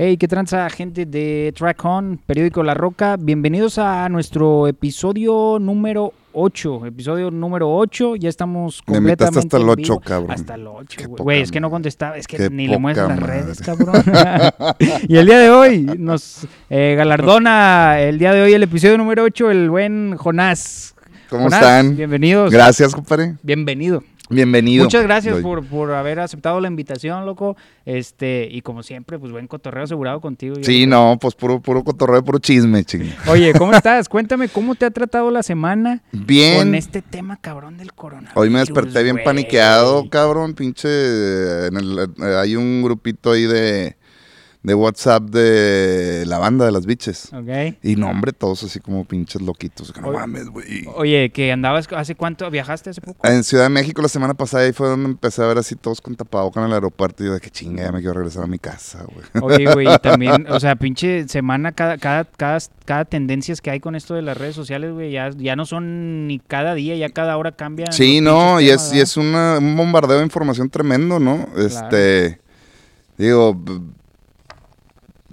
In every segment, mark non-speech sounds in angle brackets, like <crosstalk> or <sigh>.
Hey, qué tranza, gente de Track On, periódico La Roca. Bienvenidos a nuestro episodio número 8. Episodio número 8. Ya estamos Me completamente. hasta el en 8, vivo. cabrón. Hasta el 8, Qué güey. es que no contestaba. Es que Qué ni le poca las redes, cabrón. <laughs> y el día de hoy nos eh, galardona, el día de hoy, el episodio número 8, el buen Jonás. ¿Cómo Jonás, están? Bienvenidos. Gracias, compadre. Bienvenido. Bienvenido. Muchas gracias Doy. por, por haber aceptado la invitación, loco. Este, y como siempre, pues buen cotorreo asegurado contigo. Sí, no, pues puro, puro cotorreo, puro chisme, ching. Oye, ¿cómo <laughs> estás? Cuéntame cómo te ha tratado la semana Bien. con este tema cabrón del coronavirus. Hoy me desperté bien paniqueado, cabrón, pinche. en el- eh, hay un grupito ahí de, de WhatsApp de la banda de las biches. Ok. Y no, hombre, todos así como pinches loquitos. Que no Oye. mames, güey. Oye, que andabas, ¿hace cuánto viajaste hace poco? En Ciudad de México la semana pasada ahí fue donde empecé a ver así todos con tapabocas en el aeropuerto y yo de que chinga, ya me quiero regresar a mi casa, güey. Oye, güey, y también, <laughs> o sea, pinche semana, cada, cada, cada, cada tendencias que hay con esto de las redes sociales, güey, ya, ya no son ni cada día, ya cada hora cambian. Sí, no, y temas, es, y es una- un bombardeo de información tremendo, ¿no? Este, digo,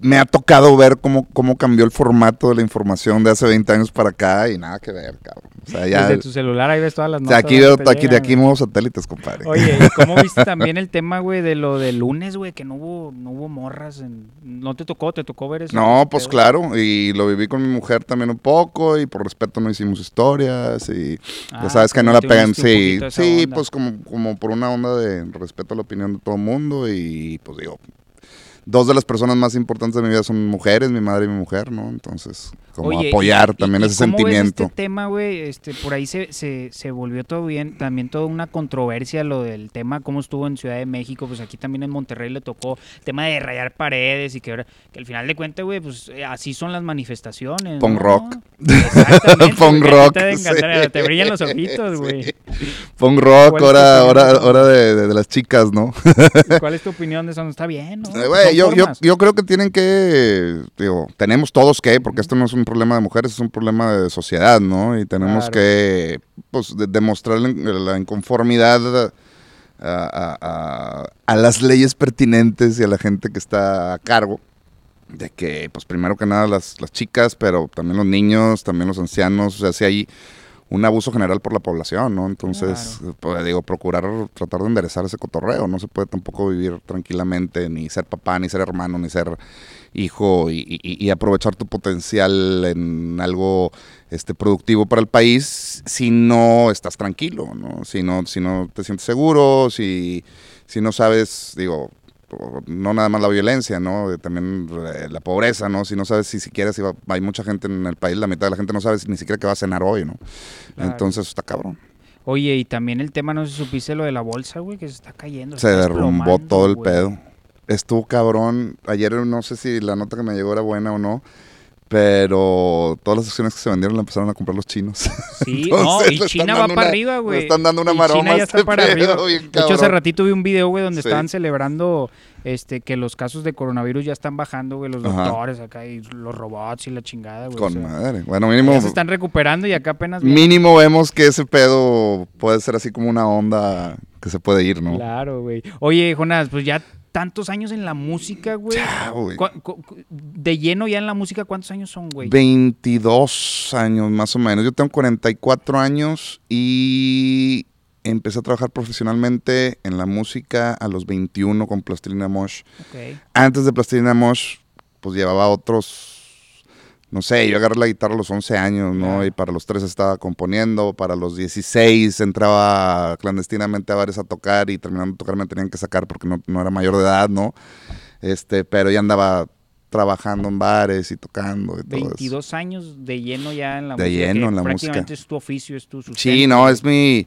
me ha tocado ver cómo, cómo cambió el formato de la información de hace 20 años para acá y nada que ver, cabrón. O sea, ya, Desde tu celular ahí ves todas las o notas. sea, aquí veo, aquí, de aquí nuevos satélites, compadre. Oye, ¿y cómo <laughs> viste también el tema, güey, de lo del lunes, güey, que no hubo, no hubo morras? En... ¿No te tocó? ¿Te tocó ver eso? No, pues pedo? claro, y lo viví con mi mujer también un poco y por respeto no hicimos historias y Ah, ya sabes que no la pegan, sí, sí, onda. pues como, como por una onda de respeto a la opinión de todo el mundo y pues digo, dos de las personas más importantes de mi vida son mujeres, mi madre y mi mujer, ¿no? Entonces, como Oye, apoyar y- también y ese cómo ves sentimiento. este tema, güey, este, por ahí se, se, se volvió todo bien, también toda una controversia lo del tema, cómo estuvo en Ciudad de México, pues aquí también en Monterrey le tocó el tema de rayar paredes y que, ahora- que al final de cuentas, güey, pues eh, así son las manifestaciones. Punk ¿no? rock. Exactamente. <laughs> Ti rock, Te, sí. brillan los ojitos, <laughs> güey. Sí. Punk rock, ¿Cuál es tu hora, hora, hora de, de- de las chicas, ¿no? ¿Y ¿Cuál es tu opinión de eso? ¿No está bien, no? Son yo, yo, yo creo que tienen que, digo, tenemos todos que, porque esto no es un problema de mujeres, es un problema de sociedad, ¿no? Y tenemos Claro. que, pues, de- demostrar la, la inconformidad a, a- a- a las leyes pertinentes y a la gente que está a cargo. De que, pues, primero que nada las, las chicas, pero también los niños, también los ancianos, o sea, si hay un abuso general por la población, ¿no? Entonces, pues, digo, procurar tratar de enderezar ese cotorreo. No se puede tampoco vivir tranquilamente, ni ser papá, ni ser hermano, ni ser hijo y, y- y aprovechar tu potencial en algo este, productivo para el país si no estás tranquilo, ¿no? Si no, si no te sientes seguro, si, si no sabes, digo, no nada más la violencia, ¿no? Eh, También eh, la pobreza, ¿no? Si no sabes si siquiera si va- hay mucha gente en el país, la mitad de la gente no sabe ni siquiera que va a cenar hoy, ¿no? Claro. Entonces está cabrón. Oye, y también el tema, no sé si supiste lo de la bolsa, güey, que se está cayendo. Se está derrumbó todo el güey. pedo. Estuvo cabrón. Ayer no sé si la nota que me llegó era buena o no, pero todas las acciones que se vendieron la empezaron a comprar los chinos. Sí, Entonces, <laughs> no, y China va para una- arriba, le güey. están dando una Y maroma China ya este está para pedo, arriba. bien De hecho, hace ratito vi un video, güey, donde Sí. estaban celebrando este que los casos de coronavirus ya están bajando, güey, los Ajá. doctores acá y los robots y la chingada, güey. o Con sea, madre. Bueno, mínimo, ya se están recuperando y acá apenas... mínimo vemos que ese pedo puede ser así como una onda que se puede ir, ¿no? Claro, güey. Oye, Jonas, pues ya tantos años en la música, güey. Ya, güey. De lleno ya en la música, ¿cuántos años son, güey? 22 años más o menos. Yo tengo 44 años y empecé a trabajar profesionalmente en la música a los 21 con Plastilina Mosh. Ok. Antes de Plastilina Mosh, pues llevaba otros, no sé, yo agarré la guitarra a los 11 años, ¿no? Y para los 13 estaba componiendo, para los 16 entraba clandestinamente a bares a tocar y terminando de tocar me tenían que sacar porque no, no era mayor de edad, ¿no? Este, pero ya andaba trabajando en bares y tocando y todo eso. 22 años de lleno ya en la De música. lleno que en la prácticamente música. es tu oficio, es tu sustento. Sí, no, es mi,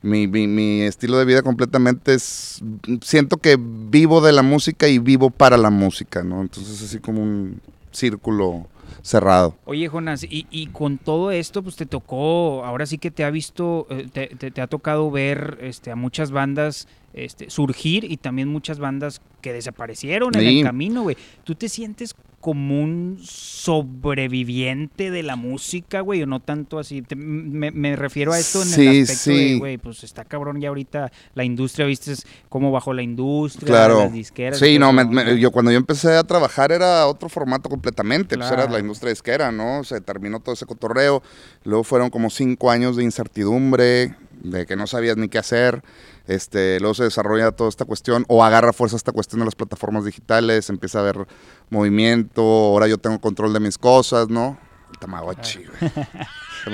mi, mi, mi estilo de vida completamente es, siento que vivo de la música y vivo para la música, ¿no? Entonces así como un círculo cerrado. Oye, Jonas, y, y con todo esto, pues te tocó, ahora sí que te ha visto, eh, te, te- te ha tocado ver este, a muchas bandas este, surgir y también muchas bandas que desaparecieron en el camino, güey. ¿Tú te sientes como un sobreviviente de la música, güey, o no tanto así. Te- me, me refiero a esto en Sí, el aspecto de, güey, pues está cabrón ya ahorita la industria, viste, es como bajo la industria, Claro. las disqueras. Sí, no, me- me- yo cuando yo empecé a trabajar era otro formato completamente, pues era Claro. la industria disquera, ¿no? Se terminó todo ese cotorreo, luego fueron como cinco años de incertidumbre, de que no sabías ni qué hacer, este, luego se desarrolla toda esta cuestión, o agarra fuerza esta cuestión de las plataformas digitales, empieza a haber movimiento, ahora yo tengo control de mis cosas, ¿no? El Tamagotchi, güey.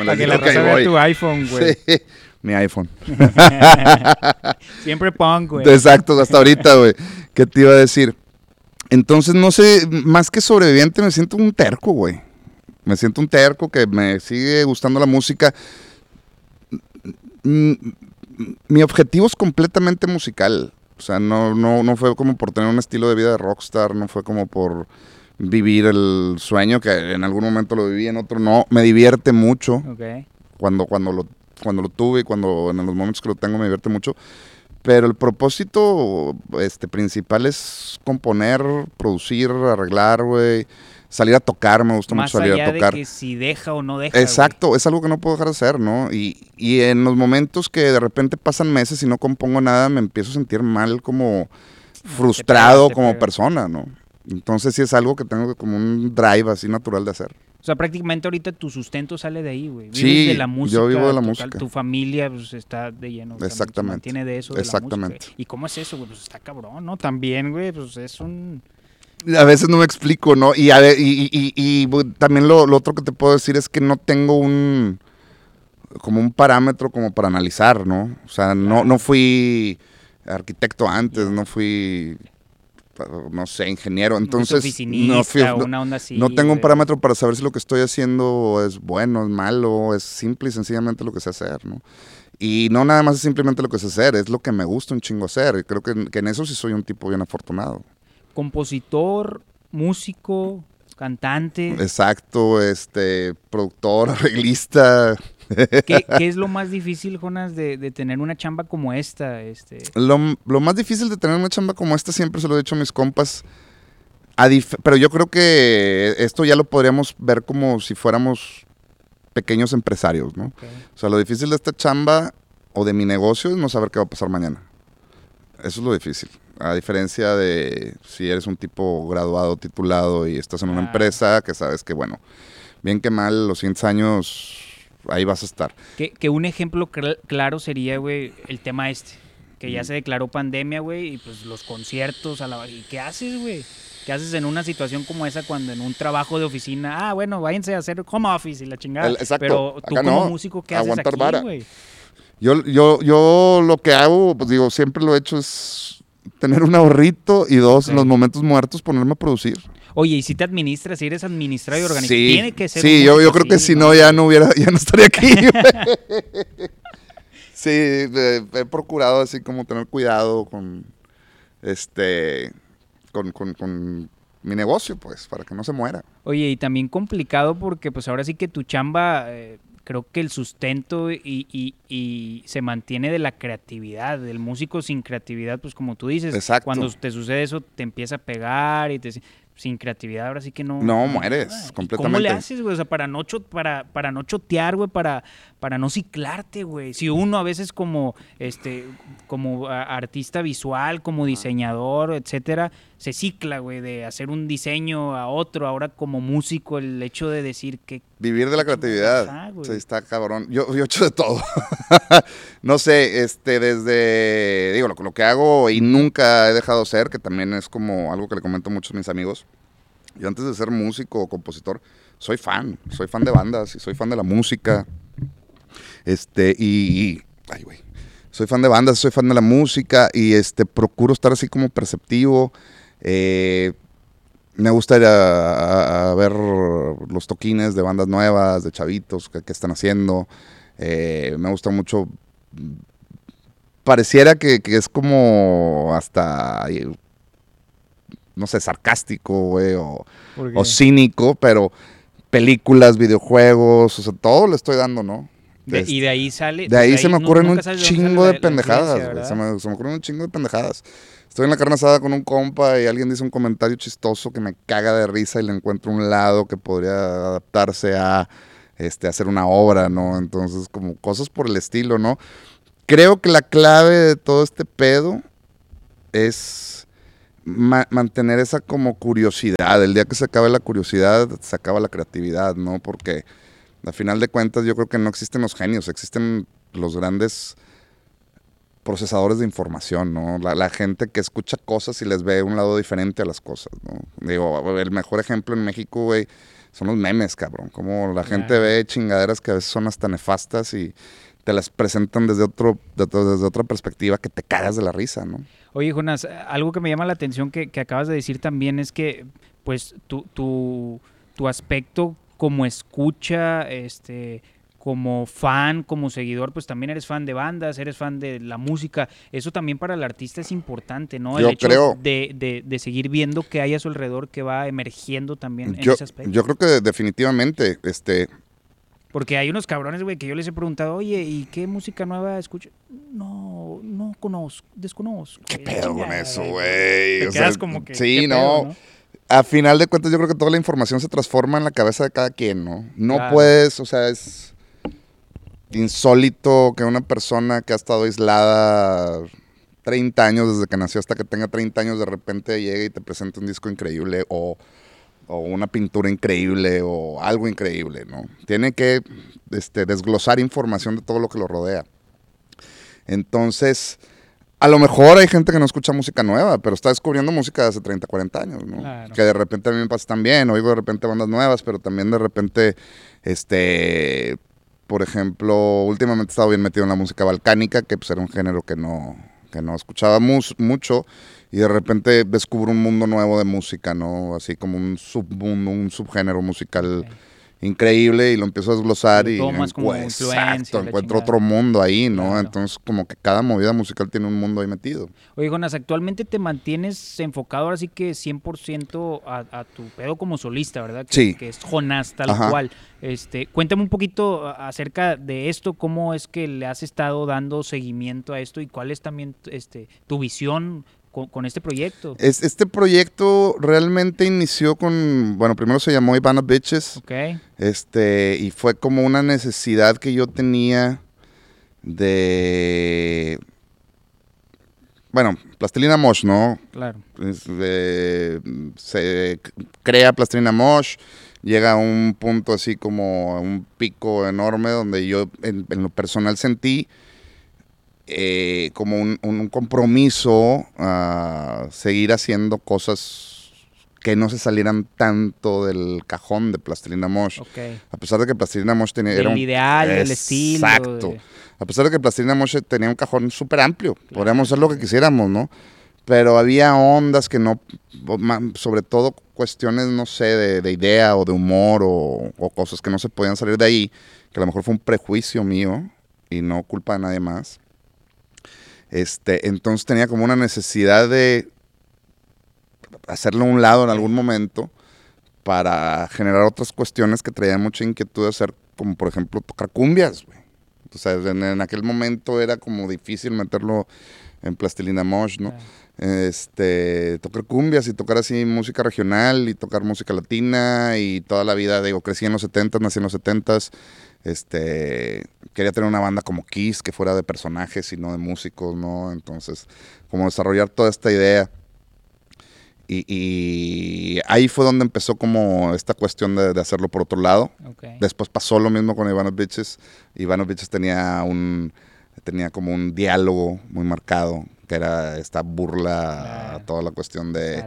Para que la raza vea tu iPhone, güey. Sí, mi iPhone. <laughs> Siempre punk, güey. Exacto, hasta ahorita, güey. ¿Qué te iba a decir? Entonces, no sé, más que sobreviviente, me siento un terco, güey. Me siento un terco que me sigue gustando la música. Mi objetivo es completamente musical. O sea, no, no, no fue como por tener un estilo de vida de rockstar, no fue como por vivir el sueño, que en algún momento lo viví, en otro no. Me divierte mucho Ok. cuando, cuando, lo, cuando lo tuve y cuando en los momentos que lo tengo me divierte mucho. Pero el propósito este, principal es componer, producir, arreglar, güey. Salir a tocar, me gusta Más mucho salir allá a tocar. de que si deja o no deja. güey. Exacto, es algo que no puedo dejar de hacer, ¿no? Y, y en los momentos que de repente pasan meses y no compongo nada, me empiezo a sentir mal como frustrado te como pega. persona, ¿no? Entonces sí es algo que tengo como un drive así natural de hacer. O sea, prácticamente ahorita tu sustento sale de ahí, güey. Vives Sí, de la música. yo vivo de la música. Tu familia pues, está de lleno. Exactamente. mantiene de eso, de la Exactamente. música. ¿Y cómo es eso, güey? Pues está cabrón, ¿no? También, güey, pues es un... A veces no me explico, ¿no? Y, a y, también lo, lo otro que te puedo decir es que no tengo un como un parámetro como para analizar, ¿no? O sea, no, no fui arquitecto antes, no fui no sé, ingeniero, entonces no, fui- no- una onda así. no tengo un parámetro para saber si lo que estoy haciendo es bueno, es malo, es simple y sencillamente lo que sé hacer, ¿no? Y no nada más es simplemente lo que sé hacer, es lo que me gusta un chingo hacer. Creo que, que en eso sí soy un tipo bien afortunado. Compositor, músico, cantante. Exacto, este, productor, <laughs> arreglista. ¿Qué, qué es lo más difícil, Jonas, de, de tener una chamba como esta? Este, Lo, lo más difícil de tener una chamba como esta, siempre se lo he dicho a mis compas, a pero yo creo que esto ya lo podríamos ver como si fuéramos pequeños empresarios, ¿no? O sea, lo difícil de esta chamba o de mi negocio es no saber qué va a pasar mañana. Eso es lo difícil. A diferencia de si eres un tipo graduado, titulado y estás en una Ah. empresa que sabes que, bueno, bien que mal, los 100 años ahí vas a estar. Que, que un ejemplo cl- claro sería, güey, el tema este. Que ya se declaró pandemia, güey, y pues los conciertos a la... ¿Y qué haces, güey? ¿Qué haces en una situación como esa cuando en un trabajo de oficina, ah, bueno, váyanse a hacer home office y la chingada? El- exacto. Pero tú Acá como no. músico, ¿qué haces aquí, vara. güey? Yo, yo, yo lo que hago, pues digo, siempre lo he hecho es tener un ahorrito y dos, en los momentos muertos ponerme a producir. Oye, y si te administras, si eres administrador y organizador, Sí, tiene que ser sí yo, yo creo que si no ya no hubiera, ya no estaría aquí. <laughs> <laughs> sí, eh, he procurado así como tener cuidado con este con, con- con mi negocio, pues, para que no se muera. Oye, y también complicado porque pues ahora sí que tu chamba, eh, creo que el sustento y, y- y se mantiene de la creatividad, del músico sin creatividad, pues como tú dices, Exacto. cuando te sucede eso te empieza a pegar y te sin creatividad ahora sí que no No, mueres. ¿Y ¿Cómo completamente. le haces, güey? O sea, para no cho- para para no chotear, güey, para para no ciclarte, güey. Si uno a veces como este como artista visual, como diseñador, etcétera, se cicla, güey, de hacer un diseño a otro, ahora como músico el hecho de decir que Vivir de la creatividad. Güey. sí, está cabrón. Yo, yo he hecho de todo. <laughs> no sé, este, desde, digo, lo, lo que hago y nunca he dejado de ser, que también es como algo que le comento mucho a mis amigos. Yo antes de ser músico o compositor, soy fan. Soy fan de bandas y soy fan de la música. Este, y, y- ay, güey. Soy fan de bandas, soy fan de la música y este, procuro estar así como perceptivo. Eh, me gusta ir a, a- a ver los toquines de bandas nuevas, de chavitos, que, que están haciendo. Eh, me gusta mucho. Pareciera que, que es como hasta, no sé, sarcástico, güey, o, o cínico, pero películas, videojuegos, o sea, todo le estoy dando, ¿no? De- y de ahí sale. De ahí se me ocurren un chingo sale de la- pendejadas. Se me, se me ocurren un chingo de pendejadas. Estoy en la carne asada con un compa y alguien dice un comentario chistoso que me caga de risa y le encuentro un lado que podría adaptarse a este, hacer una obra, ¿no? Entonces, como cosas por el estilo, ¿no? Creo que la clave de todo este pedo es ma- mantener esa como curiosidad. El día que se acabe la curiosidad, se acaba la creatividad, ¿no? Porque a final de cuentas yo creo que no existen los genios, existen los grandes procesadores de información, ¿no? La, la gente que escucha cosas y les ve un lado diferente a las cosas, ¿no? Digo, el mejor ejemplo en México, güey, son los memes, cabrón. Como la gente ve chingaderas que a veces son hasta nefastas y te las presentan desde otro, de- desde otra perspectiva que te cagas de la risa, ¿no? Oye, Jonas, algo que me llama la atención que, que acabas de decir también es que, pues, tu, tu, tu aspecto como escucha, este, como fan, como seguidor, pues también eres fan de bandas, eres fan de la música. Eso también para el artista es importante, ¿no? El Yo hecho creo. De, de, de seguir viendo que hay a su alrededor que va emergiendo también en Yo, ese aspecto. yo creo que definitivamente, este, Porque hay unos cabrones, güey, que yo les he preguntado, oye, ¿y qué música nueva escuchas? No, no conozco, desconozco. ¿qué pedo con eso, güey. Te O sea, quedas como que. sí, ¿qué no. pedo, A final de cuentas, yo creo que toda la información se transforma en la cabeza de cada quien, ¿no? No Claro. puedes, o sea, es insólito que una persona que ha estado aislada 30 años desde que nació hasta que tenga 30 años, de repente llegue y te presente un disco increíble o, o una pintura increíble o algo increíble, ¿no? Tiene que este, desglosar información de todo lo que lo rodea. Entonces, a lo mejor hay gente que no escucha música nueva, pero está descubriendo música de hace 30, 40 años, ¿no? Claro. Que de repente a mí me pasa también, oigo de repente bandas nuevas, pero también de repente, este, por ejemplo, últimamente he estado bien metido en la música balcánica, que pues era un género que no, que no escuchaba mus- mucho, y de repente descubro un mundo nuevo de música, ¿no? Así como un submundo, un subgénero musical. Increíble y lo empiezo a desglosar Lo y como exacto, la encuentro chingada. otro mundo ahí, ¿no? Claro. Entonces como que cada movida musical tiene un mundo ahí metido. Oye, Jonas, actualmente te mantienes enfocado ahora sí que 100% a, a tu pedo como solista, ¿verdad? Que, Sí. Que es Jonás tal Ajá. cual. Este, cuéntame un poquito acerca de esto, cómo es que le has estado dando seguimiento a esto y cuál es también este, tu visión con, con este proyecto. Es, este proyecto realmente inició con, bueno, primero se llamó Ivana Bitches, Ok, este, y fue como una necesidad que yo tenía de, bueno, Plastilina Mosh, ¿no? claro. Se crea Plastilina Mosh, llega a un punto así como a un pico enorme donde yo en, en lo personal sentí eh, como un, un compromiso a seguir haciendo cosas que no se salieran tanto del cajón de Plastilina Mosh. Ok. A pesar de que Plastilina Mosh tenía... era Del un- ideal, del estilo. Exacto. de- A pesar de que Plastilina Mosh tenía un cajón súper amplio, podríamos hacer lo que quisiéramos, ¿no? Pero había ondas que no, sobre todo cuestiones, no sé, de, de idea o de humor o, o cosas que no se podían salir de ahí, que a lo mejor fue un prejuicio mío y no culpa de nadie más. Este, entonces tenía como una necesidad de hacerlo a un lado en algún momento para generar otras cuestiones que traían mucha inquietud de hacer, como por ejemplo tocar cumbias, güey. O sea, en, en aquel momento era como difícil meterlo en Plastilina Mosh, ¿no? Este, tocar cumbias y tocar así música regional y tocar música latina y toda la vida, digo, crecí en los 70 nací en los 70 este, quería tener una banda como Kiss que fuera de personajes y no de músicos, ¿no? Entonces, como desarrollar toda esta idea. Y, y ahí fue donde empezó como esta cuestión de, de hacerlo por otro lado. Ok. Después pasó lo mismo con Ivano Bitches. Ivano Bitches tenía un tenía como un diálogo muy marcado, que era esta burla a toda la cuestión de...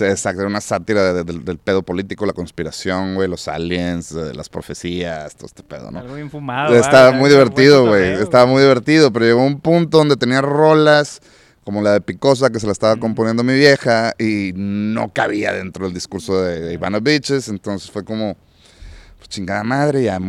Exacto, era una sátira de- de- del, del pedo político, la conspiración, güey, los aliens, de las profecías, todo este pedo, ¿no? Algo bien fumado. Estaba muy divertido, güey. Estaba muy divertido, pero llegó un punto donde tenía rolas como la de Picosa, que se la estaba componiendo mi vieja, y no cabía dentro del discurso de, de Ivana Bitches. Entonces fue como, pues chingada madre, ya,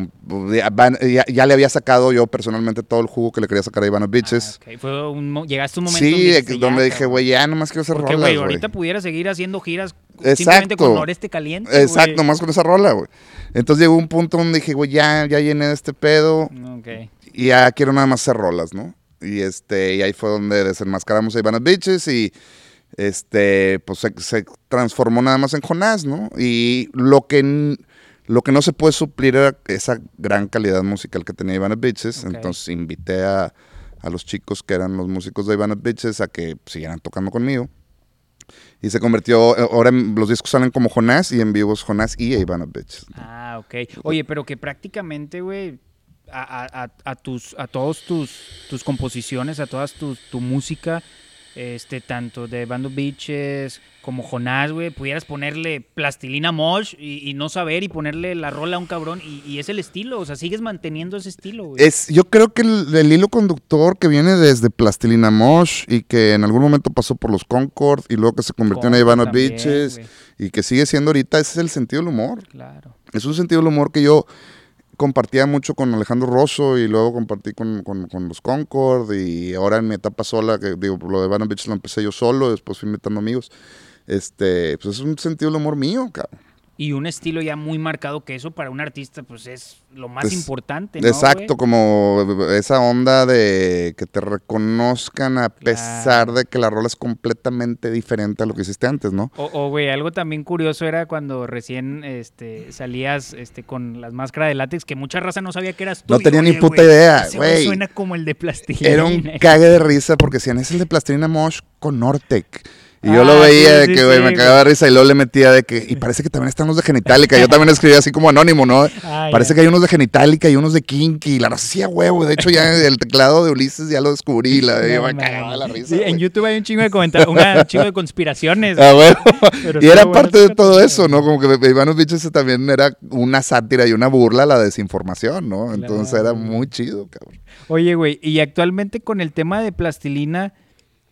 ya, ya- le había sacado yo personalmente todo el jugo que le quería sacar a Ivana Bitches. Ah. Fue un llegaste un momento sí, donde, eh, donde ya, dije, güey, ya nomás quiero hacer Porque, rolas, güey, güey. ahorita pudiera seguir haciendo giras simplemente Exacto. con Noreste Caliente. Exacto, güey. más con esa rola, güey. Entonces llegó un punto donde dije, güey, ya, ya llené de este pedo Ok. y ya quiero nada más hacer rolas, ¿no? Y este, y ahí fue donde desenmascaramos a Ivana Bitches y este, pues se, se transformó nada más en Jonás, ¿no? Y lo que, lo que no se puede suplir era esa gran calidad musical que tenía Ivana Bitches. Entonces invité a, a los chicos que eran los músicos de Ivana Bitches a que siguieran tocando conmigo. Y se convirtió, ahora los discos salen como Jonás y en vivo es Jonás y Ivana Bitches. Ah, ok. Oye, pero que prácticamente, güey, a, a- a- a tus, a todos tus, tus composiciones, a todas tus, tu música, este, tanto de Bando Beaches como Jonás, güey, pudieras ponerle plastilina mosh y, y no saber y ponerle la rola a un cabrón y, y es el estilo, o sea, sigues manteniendo ese estilo, güey. Es, yo creo que el, el hilo conductor que viene desde Plastilina Mosh y que en algún momento pasó por los Concord y luego que se convirtió en Concord también, Beaches y que sigue siendo ahorita, ese es el sentido del humor. Claro. Es un sentido del humor que yo compartía mucho con Alejandro Rosso y luego compartí con, con- los Concord y ahora en mi etapa sola, que digo, lo de Ivana Beaches lo empecé yo solo, después fui invitando amigos. Este, pues es un sentido del humor mío, cabrón. Y un estilo ya muy marcado que eso para un artista, pues es lo más Es- importante, ¿no, Exacto, como esa onda de que te reconozcan a pesar de que la rola es completamente diferente a lo que hiciste antes, ¿no? O, o, güey, algo también curioso era cuando recién este, salías este, con las máscaras de látex, que mucha raza no sabía que eras tú. No tenía ni puta idea, güey. suena como el de plastilina. Era un cague de risa porque decían, es el de Plastilina Mosh con Nortec. Y yo Ah, lo veía sí, de que, güey, sí, me cagaba de risa y luego le metía de que, y parece que también están los de Genitalica. Yo <laughs> también escribía así como anónimo, ¿no? Ah, Parece que hay unos de Genitalica y unos de Kinky. Y la raza hacía huevo. De hecho, ya el teclado de Ulises ya lo descubrí. La, No me cagaba la risa. En. YouTube hay un chingo de comentarios, un <laughs> chingo de conspiraciones. Ah. Pero Y era bueno parte de todo eso, ¿no? Como que Iván Bichos también era una sátira y una burla a la desinformación, ¿no? Entonces era muy chido, cabrón. Oye, güey, y actualmente con el tema de plastilina,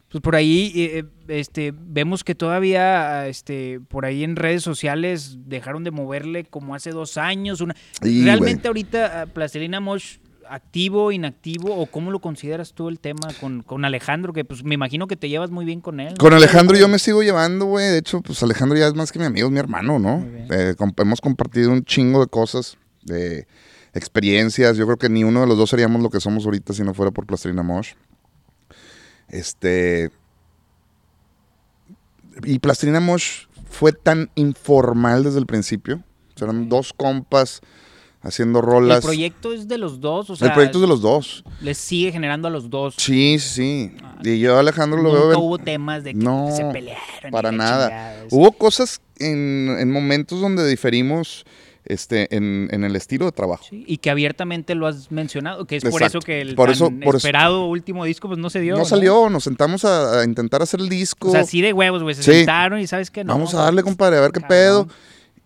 pues por ahí eh, este, vemos que todavía este, por ahí en redes sociales dejaron de moverle como hace dos años. Una... ¿Realmente ahorita ah, Plastilina Mosh activo, inactivo o cómo lo consideras tú el tema con, con Alejandro? Que pues me imagino que te llevas muy bien con él. ¿no? Con Alejandro yo me sigo llevando, güey. De hecho, pues Alejandro ya es más que mi amigo, es mi hermano, ¿no? Eh, hemos compartido un chingo de cosas, de experiencias. Yo creo que ni uno de los dos seríamos lo que somos ahorita si no fuera por Plastilina Mosh. Este. Y Plastilina Mosh fue tan informal desde el principio. O sea, eran dos compas haciendo rolas. El proyecto es de los dos, o sea, el proyecto es de los dos. les sigue generando a los dos. Sí, sí. sí. Y yo Alejandro lo veo. ven- hubo temas de que No, se pelearon. para nada. Hubo cosas en, en momentos donde diferimos este, en, en el estilo de trabajo. Sí, y que abiertamente lo has mencionado, que es por Exacto. eso que el Por tan eso- por eso- esperado último disco pues no se dio. No, salió, nos sentamos a, a intentar hacer el disco. O sea, así de huevos, güey, se Sí. sentaron y sabes que no. Vamos a darle, compadre, a ver qué pedo.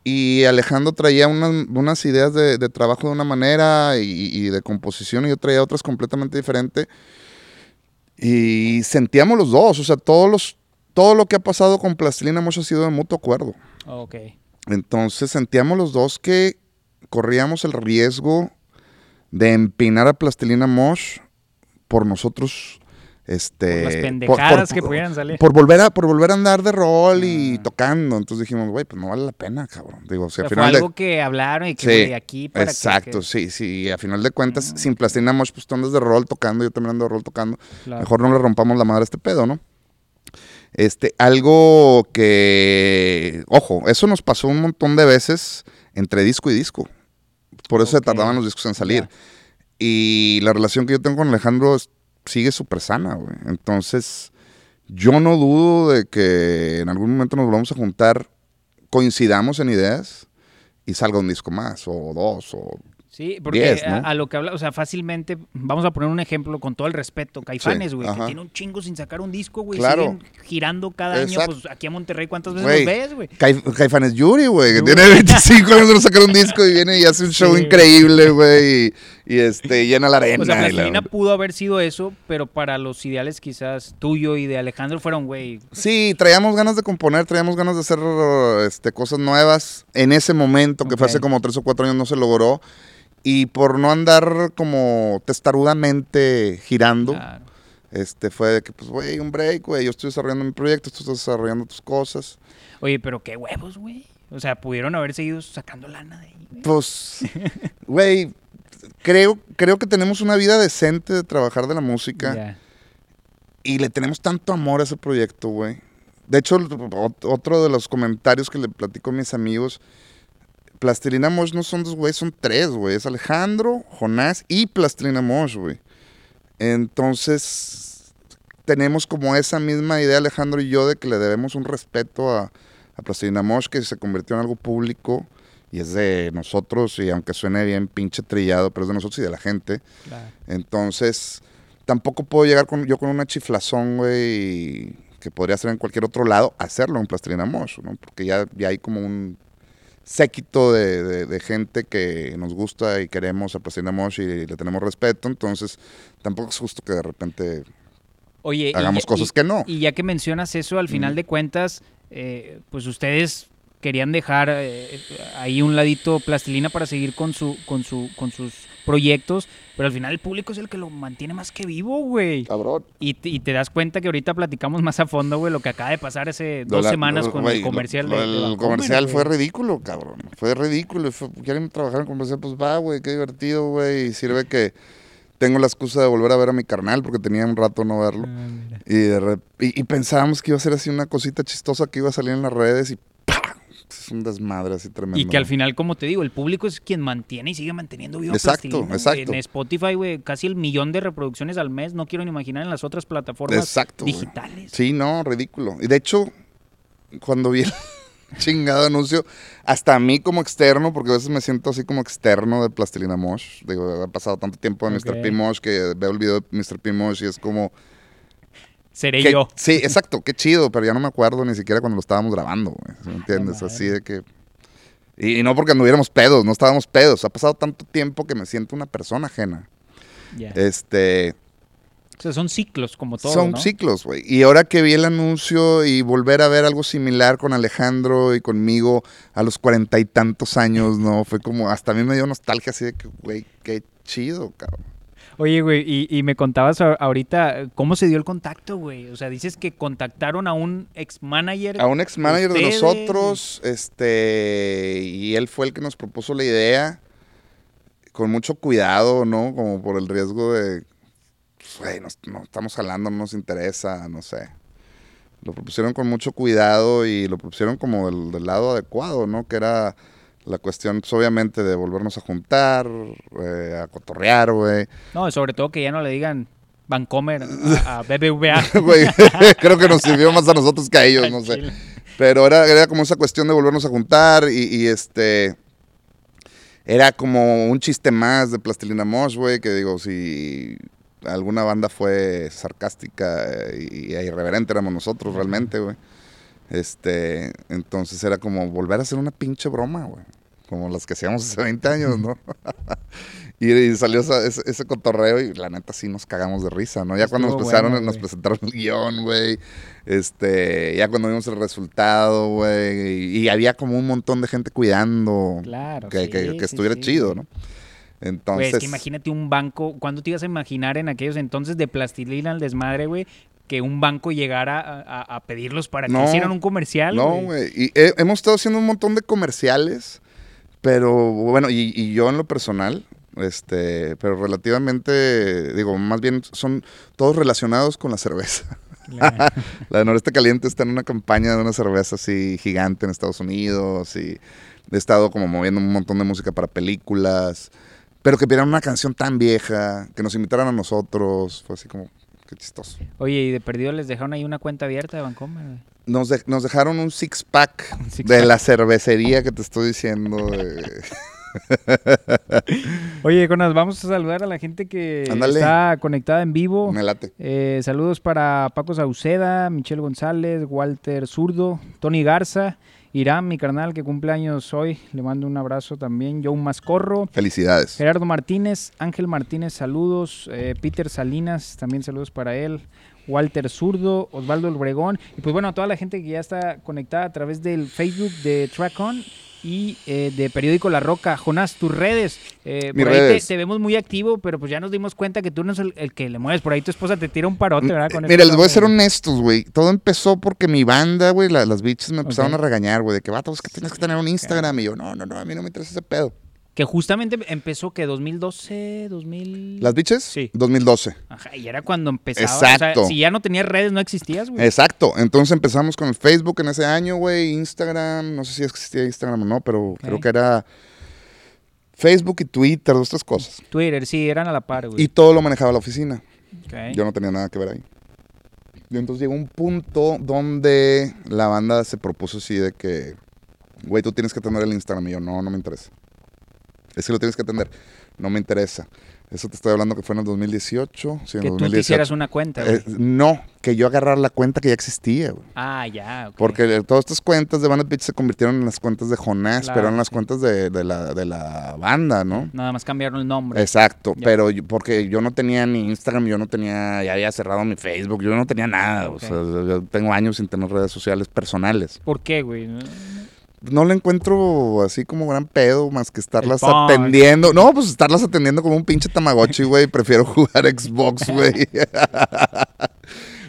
Y Alejandro traía unas, unas ideas de, de trabajo de una manera y, y de composición y yo traía otras completamente diferentes. Y sentíamos los dos, o sea, todos los, todo lo que ha pasado con Plastilina Mosh ha sido de mutuo acuerdo. Ok. Entonces sentíamos los dos que corríamos el riesgo de empinar a Plastilina Mosh por nosotros. Este, Por las pendejadas por- que pudieran salir. Por volver a, por volver a andar de rol y Ah. tocando. Entonces dijimos, güey, pues no vale la pena, cabrón. Digo, o sea, O sea, al fue de- algo que hablaron y que Sí, güey, aquí para Exacto, que, sí, sí. A final de cuentas, Ah, sin Plastilina Mosh, pues tú andas de rol tocando, yo también ando de rol tocando. claro. Mejor no le rompamos la madre a este pedo, ¿no? Este, algo que, ojo, eso nos pasó un montón de veces entre disco y disco. Por eso se tardaban los discos en salir. Y la relación que yo tengo con Alejandro sigue súper sana, güey. Entonces, yo no dudo de que en algún momento nos volvamos a juntar, coincidamos en ideas y salga un disco más, o dos, o... Sí, porque 10, a, ¿no? a lo que habla, o sea, fácilmente, vamos a poner un ejemplo con todo el respeto, Caifanes, Sí, güey, que tiene un chingo sin sacar un disco, güey, Claro. siguen girando cada año, pues aquí a Monterrey, ¿cuántas veces Güey, los ves, güey? Caif- Caifanes Yuri, güey, que tiene 25 años de no sacar un disco y viene y hace un <laughs> show Sí. increíble, güey, y, y, este, llena la arena. O sea, la- pudo haber sido eso, pero para los ideales quizás tuyo y de Alejandro fueron, güey, Sí, traíamos ganas de componer, traíamos ganas de hacer este, cosas nuevas. En ese momento, que fue hace como tres o cuatro años, no se logró. Y por no andar como testarudamente girando, claro. este, fue de que, pues, güey, un break, güey, yo estoy desarrollando mi proyecto, tú estás desarrollando tus cosas. Oye, pero qué huevos, güey. O sea, pudieron haber seguido sacando lana de ahí. güey. Pues, <laughs> güey, creo, creo que tenemos una vida decente de trabajar de la música Ya. y le tenemos tanto amor a ese proyecto, güey. De hecho, ot- otro de los comentarios que le platico a mis amigos, Plastilina Mosh no son dos güeyes, son tres, güey. Es Alejandro, Jonás y Plastilina Mosh, güey. Entonces, tenemos como esa misma idea, Alejandro y yo, de que le debemos un respeto a, a Plastilina Mosh, que se convirtió en algo público y es de nosotros, y aunque suene bien pinche trillado, pero es de nosotros y de la gente. Claro. Entonces, tampoco puedo llegar con, yo con una chiflazón, güey, que podría ser en cualquier otro lado, hacerlo en Plastilina Mosh, ¿no? Porque ya, ya hay como un séquito de, de- de gente que nos gusta y queremos a Plastilina Mosh y le tenemos respeto, entonces tampoco es justo que de repente Oye, hagamos ya- cosas y- que no. Y ya que mencionas eso, al final de cuentas, eh, pues ustedes querían dejar eh, ahí un ladito plastilina para seguir con su, con su, con sus proyectos, pero al final el público es el que lo mantiene más que vivo, güey. Cabrón. Y, te- y te das cuenta que ahorita platicamos más a fondo, güey, lo que acaba de pasar hace dos semanas lo- con el comercial lo- de, lo- de El comercial fue ridículo, cabrón. Fue ridículo. fue- quieren trabajar en comercial, pues va, güey, qué divertido, güey. Y sirve que tengo la excusa de volver a ver a mi carnal porque tenía un rato no verlo. Ah. Y, de rep- y, y pensábamos que iba a ser así una cosita chistosa que iba a salir en las redes y. Es un desmadre así tremendo. Y que al final, como te digo, el público es quien mantiene y sigue manteniendo vivo Exacto, Plastilina, exacto. En Spotify, güey, casi el millón de reproducciones al mes. No quiero ni imaginar en las otras plataformas Exacto, digitales. Sí, no, ridículo. Y de hecho, cuando vi el <laughs> chingado anuncio, hasta a mí como externo, porque a veces me siento así como externo de Plastilina Mosh. Digo, ha pasado tanto tiempo de Mr. Ok. P. Mosh que veo el video de Mr. P. Mosh y es como... Seré que- yo. Sí, exacto, qué chido, pero ya no me acuerdo ni siquiera cuando lo estábamos grabando, güey. ¿sí ¿Me entiendes? Así de que... Y, y no porque anduviéramos pedos, no estábamos pedos. Ha pasado tanto tiempo que me siento una persona ajena. Ya. Este... O sea, son ciclos como todo, Son ¿no? ciclos, güey. Y ahora que vi el anuncio y volver a ver algo similar con Alejandro y conmigo a los cuarenta y tantos años, ¿no? Fue como, hasta a mí me dio nostalgia así de que, güey, qué chido, cabrón. Oye, güey, y, y me contabas ahorita cómo se dio el contacto, güey. O sea, dices que contactaron a un ex manager. A un ex manager de nosotros, este, y él fue el que nos propuso la idea, con mucho cuidado, ¿no? Como por el riesgo de, pues, güey, nos- no, estamos jalando, no nos interesa, no sé. Lo propusieron con mucho cuidado y lo propusieron como del, del lado adecuado, ¿no? Que era la cuestión, pues, obviamente, de volvernos a juntar, eh, a cotorrear, güey. No, sobre todo que ya no le digan Vancomer a, a BBVA. <laughs> Güey, <laughs> creo que nos sirvió más a nosotros que a ellos, no sé. Pero era, era como esa cuestión de volvernos a juntar y, y, este... Era como un chiste más de Plastilina Mosh, güey, que digo, si alguna banda fue sarcástica eh, y, e irreverente éramos nosotros realmente, güey. Este, entonces era como volver a hacer una pinche broma, güey. Como las que hacíamos hace 20 años, ¿no? <laughs> y, y salió esa- ese, ese cotorreo y la neta sí nos cagamos de risa, ¿no? Ya cuando nos, empezaron, bueno, nos güey. presentaron el guion, güey. Este, ya cuando vimos el resultado, güey. Y, y había como un montón de gente cuidando Claro. que, sí, que- que sí, estuviera sí. chido, ¿no? Güey, Entonces, es que imagínate un banco. ¿Cuándo te ibas a imaginar en aquellos entonces de plastilina al desmadre, güey? Que un banco llegara a, a- a pedirlos para que No. hicieran un comercial. No, güey. Y he- hemos estado haciendo un montón de comerciales, pero bueno, y, y yo en lo personal, este, pero relativamente, digo, más bien son todos relacionados con la cerveza. Claro. <laughs> La de Noreste Caliente está en una campaña de una cerveza así gigante en Estados Unidos y he estado como moviendo un montón de música para películas, pero que pidieran una canción tan vieja, que nos invitaran a nosotros, fue así como, qué chistoso. Oye, y de perdido les dejaron ahí una cuenta abierta de Vancomer, güey. Nos, de- nos dejaron un six pack Un six de pack. la cervecería que te estoy diciendo. de- <laughs> Oye, Conas, vamos a saludar a la gente que está conectada en vivo. me late. Eh, saludos para Paco Sauceda, Michelle González, Walter Zurdo, Tony Garza, Irán, mi carnal que cumple años hoy. Le mando un abrazo también. Joe Mascorro. Felicidades. Gerardo Martínez, Ángel Martínez, saludos. Eh, Peter Salinas, también saludos para él. Walter Zurdo, Osvaldo Obregón. Y pues bueno, a toda la gente que ya está conectada a través del Facebook de Track On y eh, de Periódico La Roca. Jonás, tus redes. Eh, por ahí te, vemos muy activo, pero pues ya nos dimos cuenta que tú no eres el, el que le mueves. Por ahí tu esposa te tira un parote, ¿verdad? Con Mira, esto, les voy a ser honestos, güey. Todo empezó porque mi banda, güey, la- las bichas me empezaron a regañar, güey, de que, vato, es que tienes que tener un Instagram. Y yo, no, no, no, a mí no me interesa ese pedo. Que justamente empezó que 2012, 2000... ¿Las biches? Sí. 2012. Ajá, y era cuando empezaba. Exacto. O sea, si ya no tenías redes, no existías, güey. Exacto. Entonces empezamos con el Facebook en ese año, güey. Instagram, no sé si existía Instagram o no, pero creo que era Facebook y Twitter, dos, tres cosas. Twitter, sí, eran a la par, güey. Y todo lo manejaba la oficina. Yo no tenía nada que ver ahí. Y entonces llegó un punto donde la banda se propuso así de que, güey, tú tienes que tener el Instagram. Y yo, no, no me interesa. Es que lo tienes que atender. No me interesa. Eso te estoy hablando que fue en el 2018. Sí, en que el tú te 2018. hicieras una cuenta. Eh, no, que yo agarrar la cuenta que ya existía, güey. ah, ya. Porque todas estas cuentas de Bandit Beach se convirtieron en las cuentas de Jonás, Claro, pero eran las sí. cuentas de, de la, de la banda, ¿no? Nada más cambiaron el nombre. Exacto, Ya. pero yo- porque yo no tenía ni Instagram, yo no tenía, ya había cerrado mi Facebook, yo no tenía nada. O sea, yo tengo años sin tener redes sociales personales. ¿Por qué, güey? No le encuentro así como gran pedo más que estarlas atendiendo. No, pues estarlas atendiendo como un pinche Tamagotchi, güey. Prefiero <laughs> jugar Xbox, güey.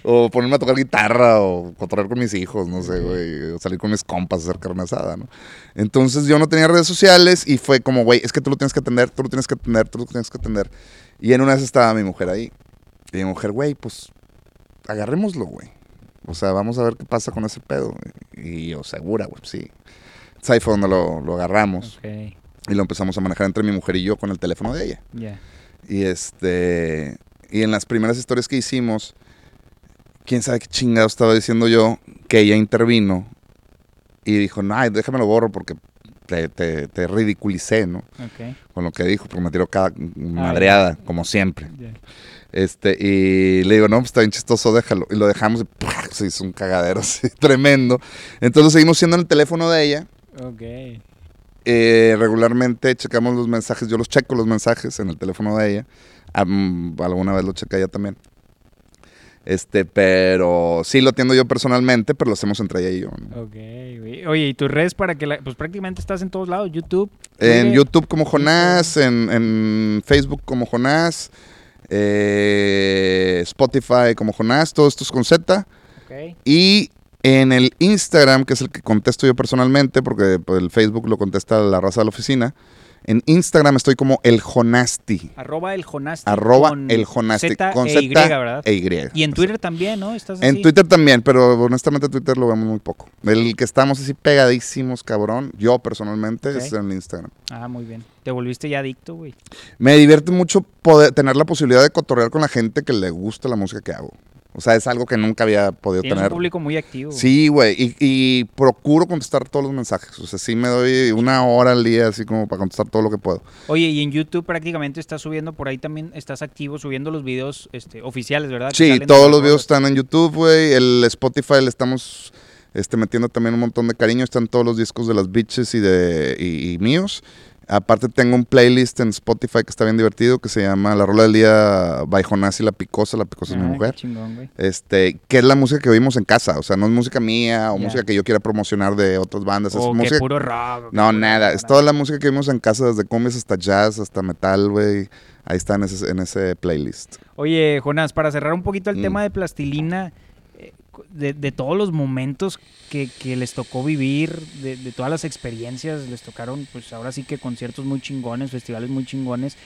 o ponerme a tocar guitarra o cotorrear con mis hijos, no sé, güey. O salir con mis compas a hacer carne asada, ¿no? Entonces yo no tenía redes sociales y fue como, güey, es que tú lo tienes que atender, tú lo tienes que atender, tú lo tienes que atender. Y en una vez estaba mi mujer ahí. Y mi mujer, güey, pues agarrémoslo, güey. O sea, vamos a ver qué pasa con ese pedo. Y yo, segura, güey, sí. Ahí fue donde lo, lo agarramos y lo empezamos a manejar entre mi mujer y yo con el teléfono de ella. Y este. Y en las primeras historias que hicimos, quién sabe qué chingado estaba diciendo yo, que ella intervino y dijo, no, ay, déjamelo borro porque te, te, te ridiculicé, ¿no? Ok. Con lo que dijo, porque me tiró cada madreada, como siempre. Este, y le digo, no, pues está bien chistoso, déjalo. Y lo dejamos y se hizo un cagadero así, <laughs> tremendo. Entonces seguimos siendo en el teléfono de ella. Ok. Eh, regularmente checamos los mensajes, yo los checo los mensajes en el teléfono de ella. Am- alguna vez lo checa ella también. Este, pero sí lo atiendo yo personalmente, pero lo hacemos entre ella y yo. ¿no? Ok, güey. Oye, ¿y tus redes para que la... Pues prácticamente estás en todos lados, YouTube. En. YouTube como Jonás, en, en Facebook como Jonás, eh, Spotify como Jonás, todo esto es con Z. Ok. Y en el Instagram, que es el que contesto yo personalmente, porque pues, el Facebook lo contesta la raza de la oficina. En Instagram estoy como el Jonasti. Arroba el Jonasti. Arroba con el Jonasti. Z con e Z Y, ¿verdad? e Y. Y en Twitter también, ¿no? Estás así. En Twitter también, pero honestamente Twitter lo vemos muy poco. El que estamos así pegadísimos, cabrón, yo personalmente, Ok. es en el Instagram. Ah, muy bien. Te volviste ya adicto, güey. Me divierte mucho poder tener la posibilidad de cotorrear con la gente que le gusta la música que hago. O sea, es algo que nunca había podido Tienes un tener. público muy activo. Sí, güey, y, y procuro contestar todos los mensajes. O sea, sí me doy una hora al día así como para contestar todo lo que puedo. Oye, y en YouTube prácticamente estás subiendo, por ahí también estás activo subiendo los videos este, oficiales, ¿verdad? Sí, todos los videos están en YouTube, güey. El Spotify le estamos este, metiendo también un montón de cariño. Están todos los discos de las bitches y de y, y míos. Aparte tengo un playlist en Spotify que está bien divertido que se llama La Rola del Día by Jonás y La Picosa. La Picosa es Ah, mi qué mujer. chingón. Este, que es la música que oímos en casa. O sea, no es música mía o música que yo quiera promocionar de otras bandas. O es que música puro rock. no, puro- nada. Es toda la música que vimos en casa, desde cumbias hasta jazz, hasta metal, güey. Ahí está en ese, en ese playlist. Oye, Jonás, para cerrar un poquito el Mm. tema de plastilina, de, de todos los momentos que, que les tocó vivir, de, de todas las experiencias, les tocaron, pues ahora sí que conciertos muy chingones, festivales muy chingones,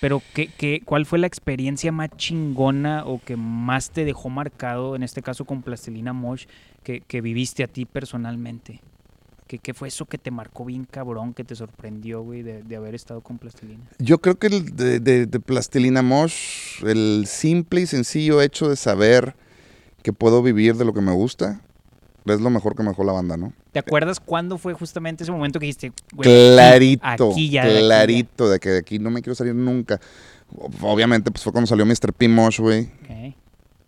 pero ¿qué, qué, cuál fue la experiencia más chingona o que más te dejó marcado, en este caso con Plastilina Mosh, que, que viviste a ti personalmente? ¿Qué, ¿Qué fue eso que te marcó bien cabrón, que te sorprendió, güey, de, de haber estado con Plastilina? Yo creo que el de, de- Plastilina Mosh, el simple y sencillo hecho de saber que puedo vivir de lo que me gusta, es lo mejor que me dejó la banda, ¿no? ¿Te acuerdas cuándo fue justamente ese momento que dijiste, güey, clarito, aquí ya, de aquí ya"? clarito, de que de aquí no me quiero salir nunca. Obviamente, pues fue cuando salió Mr. P. Mosh, güey. Ok.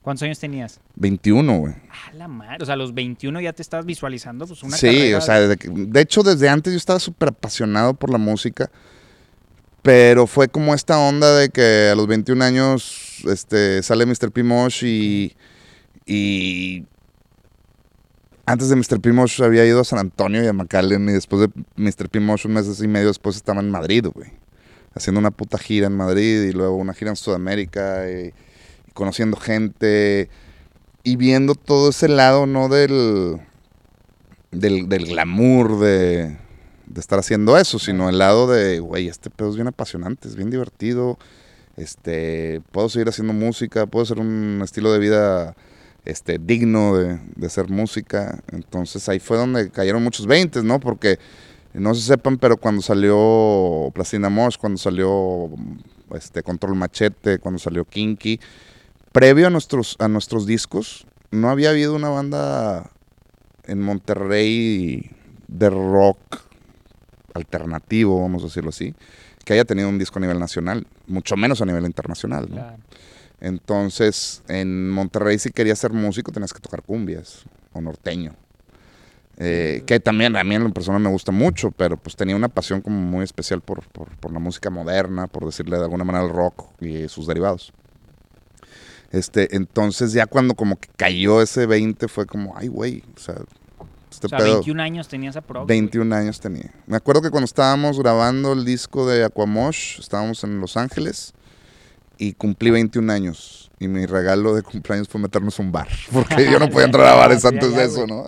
¿Cuántos años tenías? 21, güey. Ah, la madre. O sea, a los 21 ya te estabas visualizando pues una Sí, carrera o sea, desde que- de hecho desde antes yo estaba súper apasionado por la música, pero fue como esta onda de que a los 21 años este, sale Mr. P. Mosh y, y antes de Mr. P. Motion había ido a San Antonio y a McAllen y después de Mr. P. Motion, meses y medio después estaba en Madrid, güey. Haciendo una puta gira en Madrid y luego una gira en Sudamérica y conociendo gente y viendo todo ese lado, ¿no? Del, del, del glamour de, de estar haciendo eso, sino el lado de, güey, este pedo es bien apasionante, es bien divertido, este, puedo seguir haciendo música, puedo hacer un estilo de vida este, digno de, de hacer música. Entonces ahí fue donde cayeron muchos veintes, ¿no? Porque no se sepan, pero cuando salió Plastina Mosh, cuando salió este, Control Machete, cuando salió Kinky, previo a nuestros, a nuestros discos, no había habido una banda en Monterrey de rock alternativo, vamos a decirlo así, que haya tenido un disco a nivel nacional, mucho menos a nivel internacional. ¿no? Claro. Entonces, en Monterrey si querías ser músico tenías que tocar cumbias o norteño. Eh, que también a mí en la persona me gusta mucho, pero pues tenía una pasión como muy especial por, por, por la música moderna, por decirle de alguna manera el rock y sus derivados. Este, entonces ya cuando como que cayó ese 20 fue como, ay güey, o sea, este o sea, pedo- 21 años tenías a pro. 21 años tenía. Me acuerdo que cuando estábamos grabando el disco de Aquamosh, estábamos en Los Ángeles y cumplí 21 años. Y mi regalo de cumpleaños fue meternos a un bar. <laughs> Porque yo no podía <laughs> entrar a bares antes de eso. ¿no?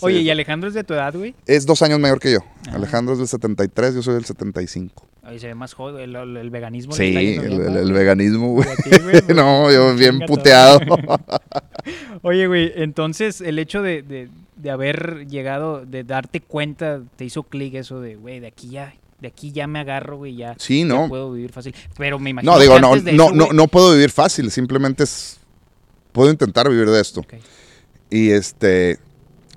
Oye. ¿y Alejandro es de tu edad, güey? Es dos años mayor que yo. Ah. Alejandro es del 73, yo soy del 75. Oye, se ve más joven, el, el- el veganismo. Sí, el, el- el veganismo, güey. Ti, <laughs> güey, No, yo bien puteado. Oye, güey, entonces el hecho de, de- de haber llegado, de darte cuenta, te hizo clic eso de, güey, de aquí ya, de aquí ya me agarro, güey, ya, Sí, ya no. puedo vivir fácil. Pero me imagino No, digo, que no, antes de no, eso, no, no puedo vivir fácil. Simplemente es. Puedo intentar vivir de esto. Y este.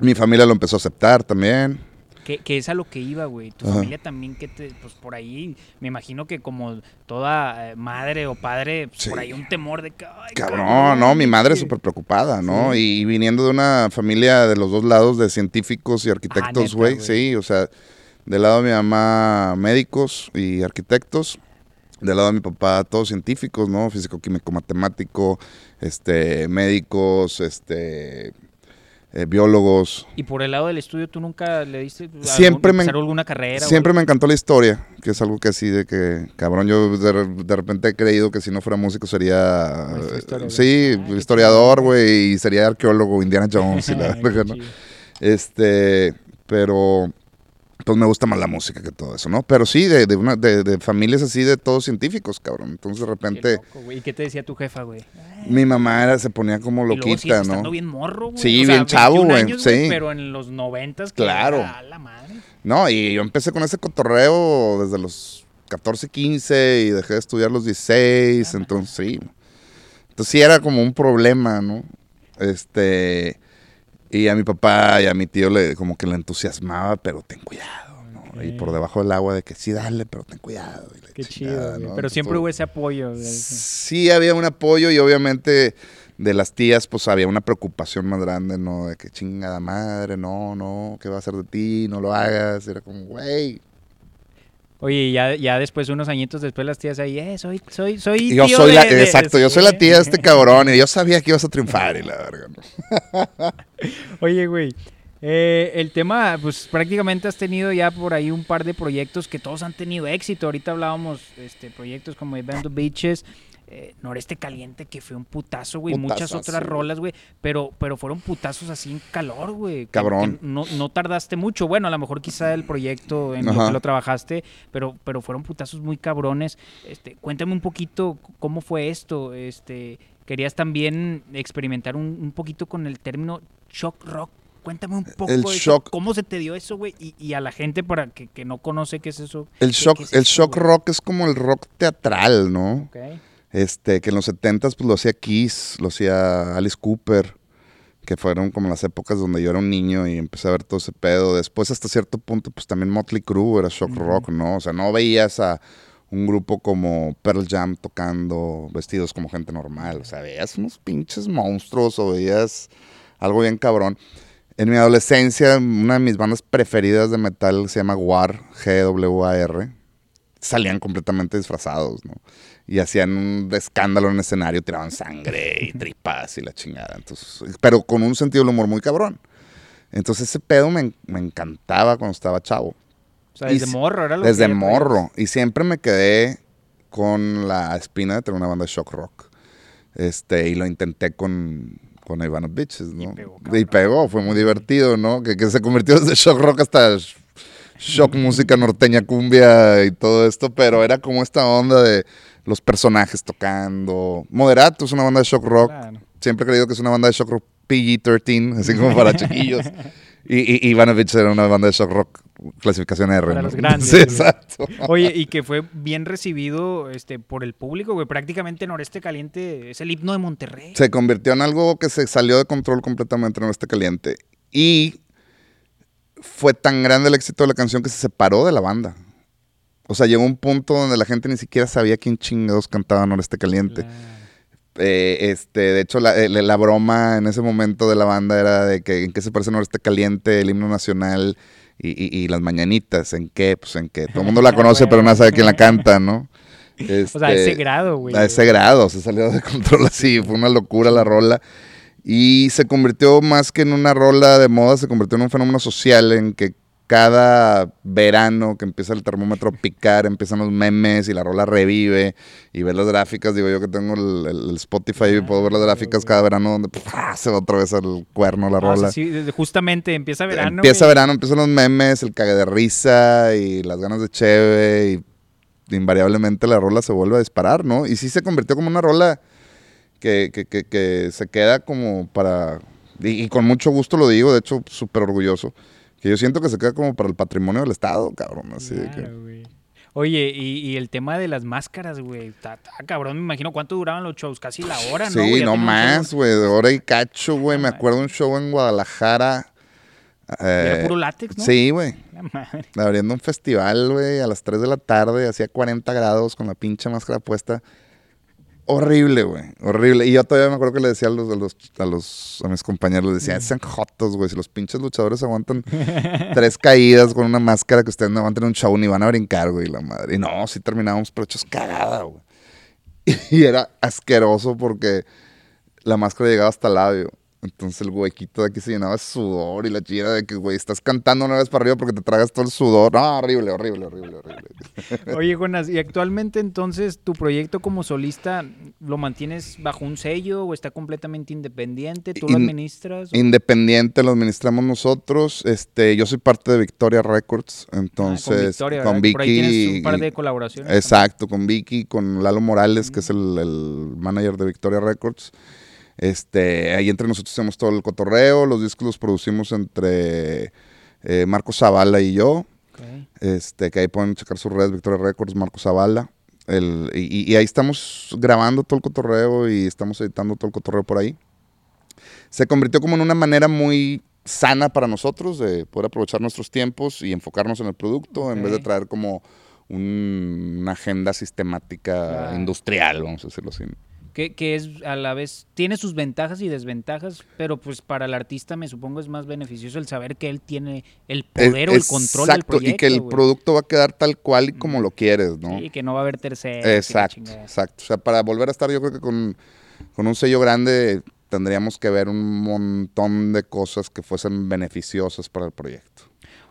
Mi familia lo empezó a aceptar también. Que, que es a lo que iba, güey. Tu Ajá. familia también, que te, pues por ahí, me imagino que como toda eh, madre o padre, pues, Sí. por ahí un temor de que, Cabrón, no, mi madre es súper preocupada, ¿no? Sí. Y viniendo de una familia de los dos lados de científicos y arquitectos, Ah, güey. Sí, o sea, del lado de mi mamá, médicos y arquitectos. Del lado de mi papá, todos científicos, ¿no? Físico, químico, matemático, este, médicos, este, eh, biólogos. Y por el lado del estudio, ¿tú nunca le diste algún- Siempre me- empezar alguna carrera? Siempre me encantó la historia, que es algo que así de que, cabrón, yo de, de repente he creído que si no fuera músico sería, sí, Ah, historiador, güey, y sería arqueólogo, Indiana <laughs> Jones y la verga, ¿no? Este, pero pues me gusta más la música que todo eso, ¿no? Pero sí, de, de, una, de, de familias así, de todos científicos, cabrón. Entonces de Qué repente loco, güey. ¿Y qué te decía tu jefa, güey? mi mamá era, se ponía como Y luego loquita, ¿no? bien morro, güey. Sí, O sea, bien chavo, 21 güey, años, sí. Pero en los noventas, Claro. era la madre. No, y yo empecé con ese cotorreo desde los 14, 15 y dejé de estudiar los 16, Ah, entonces sí. Entonces sí era como un problema, ¿no? Este, y a mi papá y a mi tío le como que le entusiasmaba, pero ten cuidado, ¿no? Y por debajo del agua de que sí, dale, pero ten cuidado. y Qué chingada, chido. ¿no? Pero siempre Entonces, hubo ese apoyo. Sí había un apoyo y obviamente de las tías pues había una preocupación más grande, ¿no? De que chingada madre, no, no, ¿qué va a hacer de ti? No lo hagas. Era como, güey. Oye, ya, ya después, unos añitos después, las tías ahí, eh, soy, soy, soy yo tío soy la, de- de- exacto, yo soy la tía de este <laughs> cabrón y yo sabía que ibas a triunfar y la verga, ¿no? <laughs> Oye, güey. eh, el tema, pues prácticamente has tenido ya por ahí un par de proyectos que todos han tenido éxito. Ahorita hablábamos este proyectos como Event Beaches, eh, Noreste Caliente, que fue un putazo, güey. Muchas Putazazo, otras rolas, güey. Pero, pero fueron putazos así en calor, güey. Cabrón. que no, no tardaste mucho. Bueno, a lo mejor quizá el proyecto en lo Ajá. que lo trabajaste, pero, pero fueron putazos muy cabrones. Este, cuéntame un poquito cómo fue esto. Este, querías también experimentar un, un poquito con el término shock rock. Cuéntame un poco El de eso, shock- cómo se te dio eso, güey, y, y a la gente para que, que no conoce qué es eso. El ¿qué- shock, es el eso, shock rock es como el rock teatral, ¿no? Ok. Este, que en los 70s pues lo hacía Kiss, lo hacía Alice Cooper, que fueron como las épocas donde yo era un niño y empecé a ver todo ese pedo. Después hasta cierto punto pues también Motley Crue era shock rock, ¿no? O sea, no veías a un grupo como Pearl Jam tocando vestidos como gente normal, o sea, veías unos pinches monstruos o veías algo bien cabrón. En mi adolescencia, una de mis bandas preferidas de metal se llama War, G-W-A-R. Salían completamente disfrazados, ¿no? Y hacían un escándalo en el escenario, tiraban sangre y <laughs> tripas y la chingada. Entonces, pero con un sentido del humor muy cabrón. Entonces ese pedo me, me encantaba cuando estaba chavo. O sea, desde Y- morro, era lo Desde que morro. Y siempre me quedé con la espina de tener una banda de shock rock. Este, y lo intenté con, con Ivana Bitches, ¿no? pegó, Y pegó, fue muy divertido, ¿no? Que, que se convirtió desde shock rock hasta shock música norteña cumbia y todo esto, pero era como esta onda de los personajes tocando. Moderato es una banda de shock rock. Claro. Siempre he creído que es una banda de shock rock PG-13, así como para chiquillos. <laughs> Y, y Ivanovich era una banda de shock rock clasificación R. Para ¿no? los <laughs> grandes, Sí, exacto. Oye, y que fue bien recibido este, por el público, güey. Prácticamente Noreste Caliente es el himno de Monterrey. Se convirtió en algo que se salió de control completamente en este caliente. Y fue tan grande el éxito de la canción que se separó de la banda. O sea, llegó un punto donde la gente ni siquiera sabía quién chingados cantaba Noreste Caliente. Eh, este, de hecho, la, eh, la broma en ese momento de la banda era de que en qué se parece Noreste Caliente, el himno nacional y, y- y las mañanitas. ¿En qué? Pues en que todo el mundo la <laughs> conoce, pero nadie sabe quién la canta, ¿no? <laughs> O sea, a Este, ese grado, güey. a ese grado, se salió de control así, fue una locura la rola. Y se convirtió más que en una rola de moda, se convirtió en un fenómeno social en que cada verano que empieza el termómetro a picar, empiezan los memes y la rola revive y ves las gráficas, digo yo que tengo el, el- el Spotify y puedo ver las gráficas cada verano donde ¡pah! se va otra vez al cuerno la Ah, o sea, rola. sí, justamente empieza verano. Empieza verano, empiezan los memes, el cague de risa y las ganas de cheve y invariablemente la rola se vuelve a disparar, ¿no? Y sí se convirtió como una rola que, que, que, que se queda como para... Y, y con mucho gusto lo digo, de hecho, súper orgulloso. Que yo siento que se queda como para el patrimonio del Estado, cabrón. Así de que... Oye, y, y el tema de las máscaras, güey. Cabrón, me imagino cuánto duraban los shows. Casi la hora, ¿no? Sí? Ya no más, güey, de hora y cacho, güey. No Me acuerdo un show en Guadalajara. Era eh, puro látex, ¿no? Sí, güey. La madre. abriendo un festival, güey, a las 3 de la tarde, hacía 40 grados con la pinche máscara puesta. Horrible, güey, horrible. Y yo todavía me acuerdo que le decía a los, a los, a los- a mis compañeros, les decía, sean jotos, güey, si los pinches luchadores aguantan <laughs> tres caídas con una máscara que ustedes no aguantan un show ni van a brincar, güey, la madre. Y no, sí terminábamos pero hechos cagada, güey. <laughs> Y era asqueroso porque la máscara llegaba hasta el labio. Entonces el huequito de aquí se llenaba de sudor y la chida de que, güey, estás cantando una vez para arriba porque te tragas todo el sudor. No, horrible, horrible, horrible, horrible. <laughs> Oye, Jonas, ¿y actualmente entonces tu proyecto como solista lo mantienes bajo un sello o está completamente independiente? ¿Tú lo In- administras? o- Independiente lo administramos nosotros. Este, yo soy parte de Victoria Records. Ah, Entonces, Victoria, con. Vicky. Por ahí tienes un par de colaboraciones. Exacto, con Vicky, con Lalo Morales, que es el, el manager de Victoria Records. Este, ahí entre nosotros hacemos todo el cotorreo, los discos los producimos entre eh, Marco Zavala y yo, este, que ahí pueden checar sus redes, Victoria Records, Marco Zavala. El, y, y ahí estamos grabando todo el cotorreo y estamos editando todo el cotorreo por ahí. Se convirtió como en una manera muy sana para nosotros de poder aprovechar nuestros tiempos y enfocarnos en el producto en vez de traer como un- una agenda sistemática industrial, vamos a decirlo así. Que, que es a la vez, tiene sus ventajas y desventajas, pero pues para el artista me supongo es más beneficioso el saber que él tiene el poder o el control del Exacto, proyecto. y que el producto va a quedar tal cual y como lo quieres, ¿no? Sí, que no va a haber terceros. Exacto, exacto. O sea, para volver a estar yo creo que con, con un sello grande tendríamos que ver un montón de cosas que fuesen beneficiosas para el proyecto.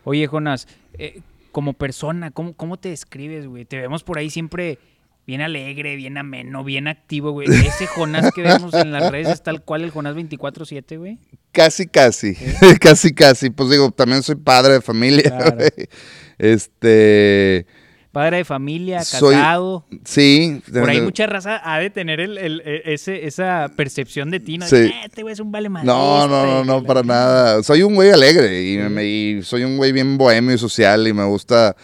Oye, Jonas, eh, como persona, ¿cómo, ¿cómo te describes, güey? Te vemos por ahí siempre bien alegre, bien ameno, bien activo, güey. Ese Jonás que vemos en las redes es tal cual el Jonás 24-7, güey. Casi, casi, <laughs> casi, casi. Pues digo, también soy padre de familia. Claro. <laughs> güey. Este, Padre de familia, Soy- casado. sí. Por ahí mucha raza ha de tener el, el- e- ese, esa percepción de ti, ¿no? Sí. "Ah, Este güey es un vale madre. No, no, no, no, para nada. Soy un güey alegre y, me- y soy un güey bien bohemio y social y me gusta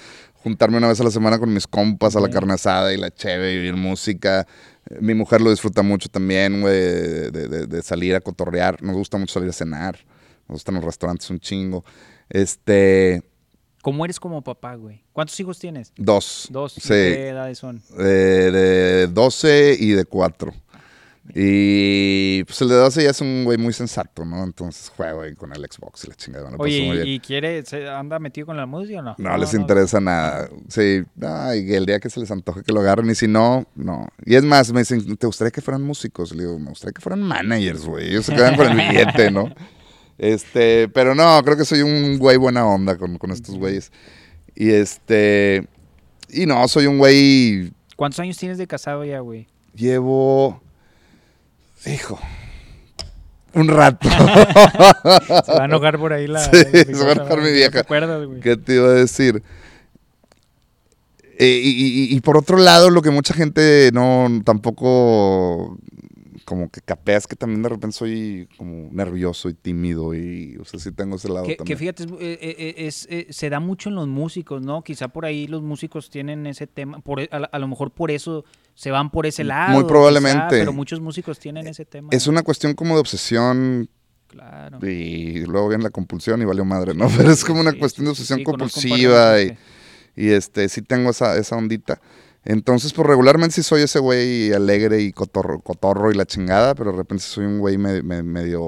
juntarme una vez a la semana con mis compas a la carne asada y la cheve y oír música. Eh, Mi mujer lo disfruta mucho también, güey, de, de- de salir a cotorrear. Nos gusta mucho salir a cenar. Nos gustan los restaurantes un chingo. Este, ¿Cómo eres como papá, güey? ¿Cuántos hijos tienes? dos. Dos. ¿Y Sí. ¿Qué edades son? de, de 12 y de 4. Y pues el de 12 ya es un güey muy sensato, ¿no? Entonces juega güey, con el Xbox y la chingada. paso Oye, ¿y, y quiere, se anda metido con la música o no? No, les interesa nada. Sí, no, y el día que se les antoje que lo agarren, y si no, no. Y es más, me dicen, ¿te gustaría que fueran músicos? Le digo, me gustaría que fueran managers, güey. Ellos se quedan con el billete, ¿no? <laughs> Este, pero no, creo que soy un güey buena onda con, con estos güeyes. Y este, y no, soy un güey, ¿Cuántos años tienes de casado ya, güey? llevo, hijo, un rato. Se va a enojar por ahí la. Sí, la se va a enojar mi ¿No vieja. ¿Te acuerdas, güey? ¿Qué te iba a decir? Eh, y, y- y por otro lado, lo que mucha gente no tampoco como que capea es que también de repente soy como nervioso y tímido y, o sea, sí tengo ese lado Que, fíjate, es, eh, eh, es, eh, se da mucho en los músicos, ¿no? Quizá por ahí los músicos tienen ese tema, por, e- a lo mejor por eso se van por ese lado. Muy probablemente. pero muchos músicos tienen ese tema. Es una cuestión como de obsesión Claro. y luego viene la compulsión y valió madre, ¿no? <laughs> Pero es como una Sí, cuestión de obsesión sí, compulsiva y, este, sí tengo esa, esa ondita. Entonces, pues regularmente sí soy ese güey alegre y cotorro, cotorro y la chingada, pero de repente soy un güey me- me- medio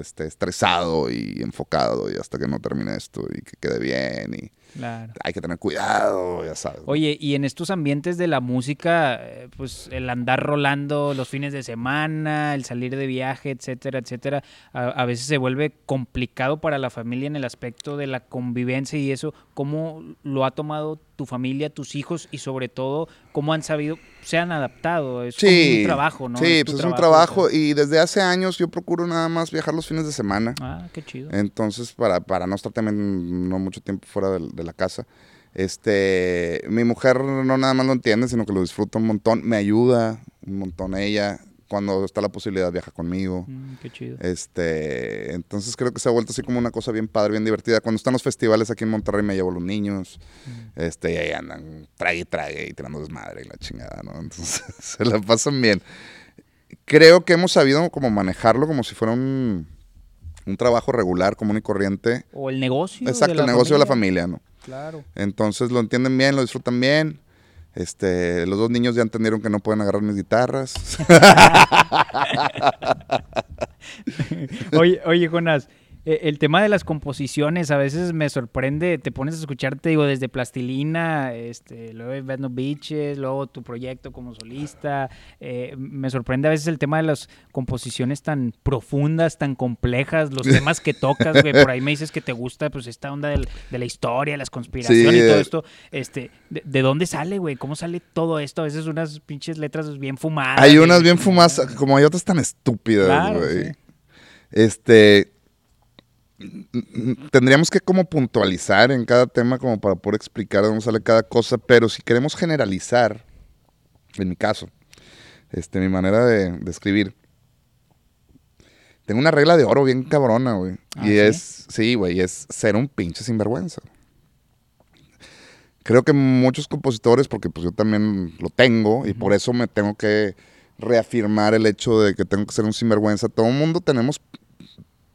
este, estresado y enfocado y hasta que no termine esto y que quede bien y claro. hay que tener cuidado, ya sabes. Oye, y en estos ambientes de la música, eh, pues el andar rolando los fines de semana, el salir de viaje, etcétera, etcétera, a, a veces se vuelve complicado para la familia en el aspecto de la convivencia y eso. ¿Cómo lo ha tomado tu familia, tus hijos y sobre todo cómo han sabido, se han adaptado? Es como un trabajo, ¿no? Sí, tu pues es un trabajo, o trabajo sea. y desde hace años yo procuro nada más viajar los fines de semana. Ah, qué chido. Entonces, para, para no estar también no mucho tiempo fuera del- de, la casa, este, mi mujer no nada más lo entiende, sino que lo disfruta un montón, me ayuda un montón ella, cuando está la posibilidad viaja conmigo. Mm, qué chido. Este, entonces creo que se ha vuelto así como una cosa bien padre, bien divertida. Cuando están los festivales aquí en Monterrey me llevo a los niños, este, y ahí andan, trague y trague y tirando desmadre y la chingada, ¿no? Entonces <laughs> se la pasan bien. Creo que hemos sabido como manejarlo como si fuera un, un trabajo regular, común y corriente. O el negocio. Exacto, el negocio de la familia, ¿no? Claro. Entonces lo entienden bien, lo disfrutan bien. Este, los dos niños ya entendieron que no pueden agarrar mis guitarras. <laughs> Oye, oye, Jonas, el tema de las composiciones a veces me sorprende, te pones a escuchar, te digo, desde Plastilina, este, luego Bad No Beaches, luego tu proyecto como solista, eh, me sorprende a veces el tema de las composiciones tan profundas, tan complejas, los <laughs> temas que tocas, güey, por ahí me dices que te gusta, pues, esta onda del- de la historia, las conspiraciones Sí, y todo eh. esto, este, ¿de, de dónde sale, güey? ¿Cómo sale todo esto? A veces unas pinches letras bien fumadas. Hay unas bien fumadas, como hay otras tan estúpidas, Claro, güey. sí. Este. Tendríamos que como puntualizar en cada tema como para poder explicar de dónde sale cada cosa, pero si queremos generalizar, en mi caso, este, mi manera de, de escribir, tengo una regla de oro bien cabrona, güey. ¿Ah, y sí? es, sí, güey, es ser un pinche sinvergüenza. Creo que muchos compositores, porque pues yo también lo tengo, y por eso me tengo que reafirmar el hecho de que tengo que ser un sinvergüenza. Todo el mundo tenemos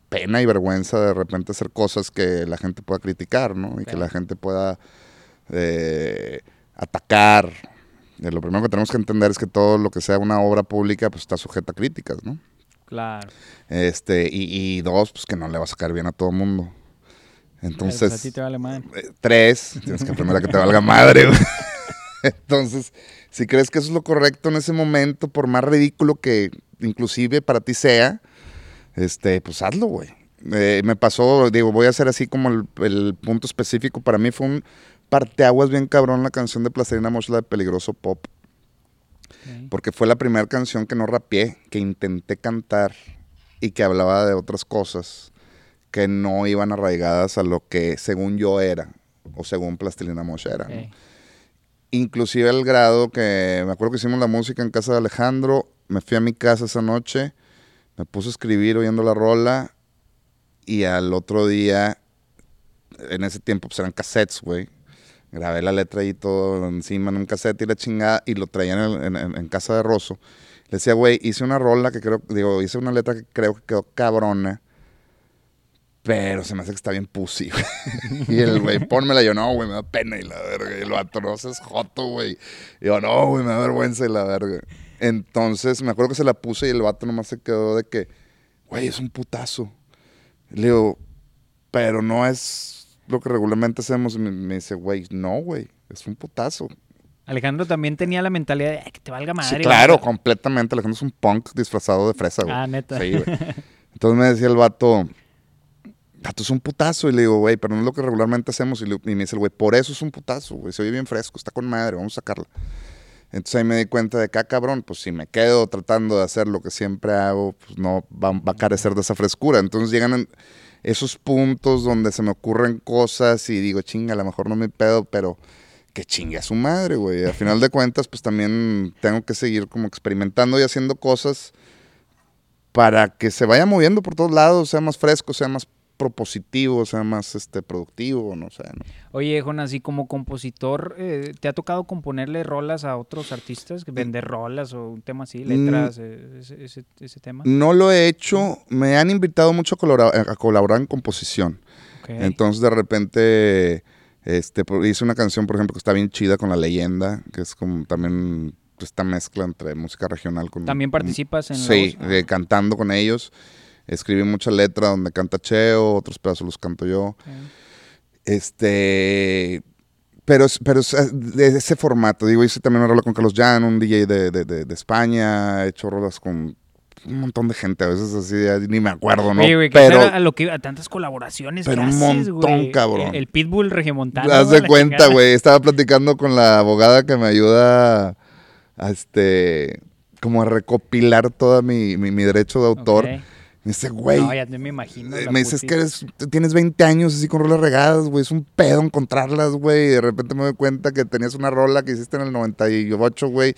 pena y vergüenza de repente hacer cosas que la gente pueda criticar, ¿no? Y que la gente pueda eh, atacar. Eh, lo primero que tenemos que entender es que todo lo que sea una obra pública pues está sujeta a críticas, ¿no? Claro. Este, y, y dos, pues que no le va a sacar bien a todo el mundo. Entonces, Pues a ti te vale madre. eh, tres, tienes que aprender a que te valga madre. <laughs> Entonces, si crees que eso es lo correcto en ese momento, por más ridículo que inclusive para ti sea, este, pues hazlo, güey. Eh, me pasó, digo, voy a hacer así como el, el punto específico. Para mí fue un parteaguas bien cabrón la canción de Placerina Mosh, la de Peligroso Pop, porque fue la primera canción que no rapeé, que intenté cantar y que hablaba de otras cosas que no iban arraigadas a lo que según yo era o según Plastilina Mosh era. ¿no? Ok. Inclusive al grado que me acuerdo que hicimos la música en casa de Alejandro, me fui a mi casa esa noche, me puse a escribir oyendo la rola y al otro día, en ese tiempo pues eran cassettes, güey. Grabé la letra y todo encima en un cassette y la chingada y lo traía en, en- en- casa de Rosso. Le decía, güey, hice una rola que creo, digo, hice una letra que creo que quedó cabrona, pero se me hace que está bien pussy, <laughs> güey. Y el güey, pónmela. Yo, no, güey, me da pena y la verga. Y el vato, no seas joto, güey. Yo, no, güey, me da vergüenza y la verga. Entonces, me acuerdo que se la puse y el vato nomás se quedó de que, güey, es un putazo. Le digo, pero no es lo que regularmente hacemos. Y me, me dice, güey, no, güey, es un putazo. Alejandro también tenía la mentalidad de "Ay, que te valga madre. Sí, claro, vamos a-". completamente. Alejandro es un punk disfrazado de fresa, güey. Ah, neta. Sí, güey. Entonces me decía el vato, Gato es un putazo. Y le digo, güey, pero no es lo que regularmente hacemos. Y, le- y me dice el güey, por eso es un putazo, güey. Se oye bien fresco, está con madre, vamos a sacarla. Entonces ahí me di cuenta de que, ah, cabrón, pues si me quedo tratando de hacer lo que siempre hago, pues no va, va a carecer de esa frescura. Entonces llegan en esos puntos donde se me ocurren cosas y digo, chinga, a lo mejor no me pedo, pero que chingue a su madre, güey. Al final de cuentas, pues también tengo que seguir como experimentando y haciendo cosas para que se vaya moviendo por todos lados, sea más fresco, sea más propositivo, sea más este productivo, no sé. ¿no? Oye, Jonas, y como compositor, eh, ¿te ha tocado componerle rolas a otros artistas? ¿Vender rolas o un tema así, letras, eh, ese, ese- ese tema? No lo he hecho, me han invitado mucho a colaborar, a colaborar en composición. Entonces de repente este, hice una canción, por ejemplo, que está bien chida con La Leyenda, que es como también esta mezcla entre música regional con... ¿También participas en la Sí, cantando con ellos. Escribí mucha letra donde canta Cheo, otros pedazos los canto yo. Este. Pero, es- pero de ese formato. Digo, hice también una rola con Carlos Jan, un DJ de, de- de- de España. He hecho rolas con un montón de gente. A veces así, ya ni me acuerdo, ¿no? Oye, güey, que pero a lo que a tantas colaboraciones pero que un montón, güey. cabrón. El, el Pitbull regiomontano. haz de cuenta, chingada. güey. Estaba platicando con la abogada que me ayuda a este. Como a recopilar todo mi, mi- mi derecho de autor. Ok. Me dice, güey. No, ya te me imagino. Eh, me dices que eres, tienes 20 años así con rolas regadas, güey. Es un pedo encontrarlas, güey. Y de repente me doy cuenta que tenías una rola que hiciste en el 98, güey.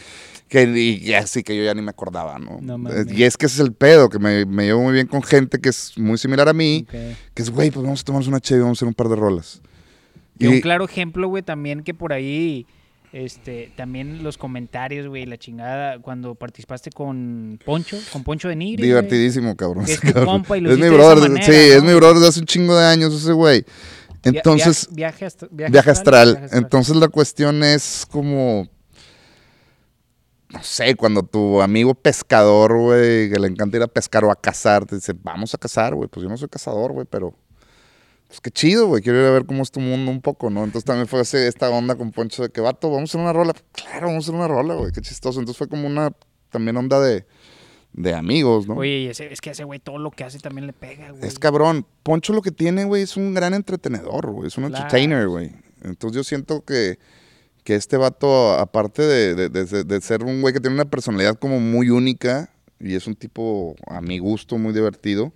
Que y, así que yo ya ni me acordaba, ¿no? No Eh, y es que ese es el pedo, que me, me llevo muy bien con gente que es muy similar a mí. Que es, güey, pues vamos a tomarnos una chévere y vamos a hacer un par de rolas. Y un claro ejemplo, güey, también que por ahí, este, también los comentarios, güey, la chingada, cuando participaste con Poncho, con Poncho de Nigri. divertidísimo, cabrón. Es tu cabrón. compa y lo es mi brother, manera, sí, es mi brother de hace un chingo de años ese güey. Entonces, via- viaje, astr- viaje, Viaje astral. viaje astral. Entonces la cuestión es como. No sé, cuando tu amigo pescador, güey, que le encanta ir a pescar o a cazar, te dice, vamos a cazar, güey. Pues yo no soy cazador, güey, pero. Pues qué chido, güey. Quiero ir a ver cómo es tu mundo un poco, ¿no? Entonces también fue esta onda con Poncho de que, vato, vamos a hacer una rola. Claro, vamos a hacer una rola, güey. Qué chistoso. Entonces fue como una también onda de, de amigos, ¿no? Oye, ese, es que ese güey todo lo que hace también le pega, güey. Es cabrón. Poncho lo que tiene, güey, es un gran entretenedor, güey. Es un Claro. entertainer, güey. Entonces yo siento que, que este vato, aparte de, de- de- de ser un güey que tiene una personalidad como muy única y es un tipo, a mi gusto, muy divertido,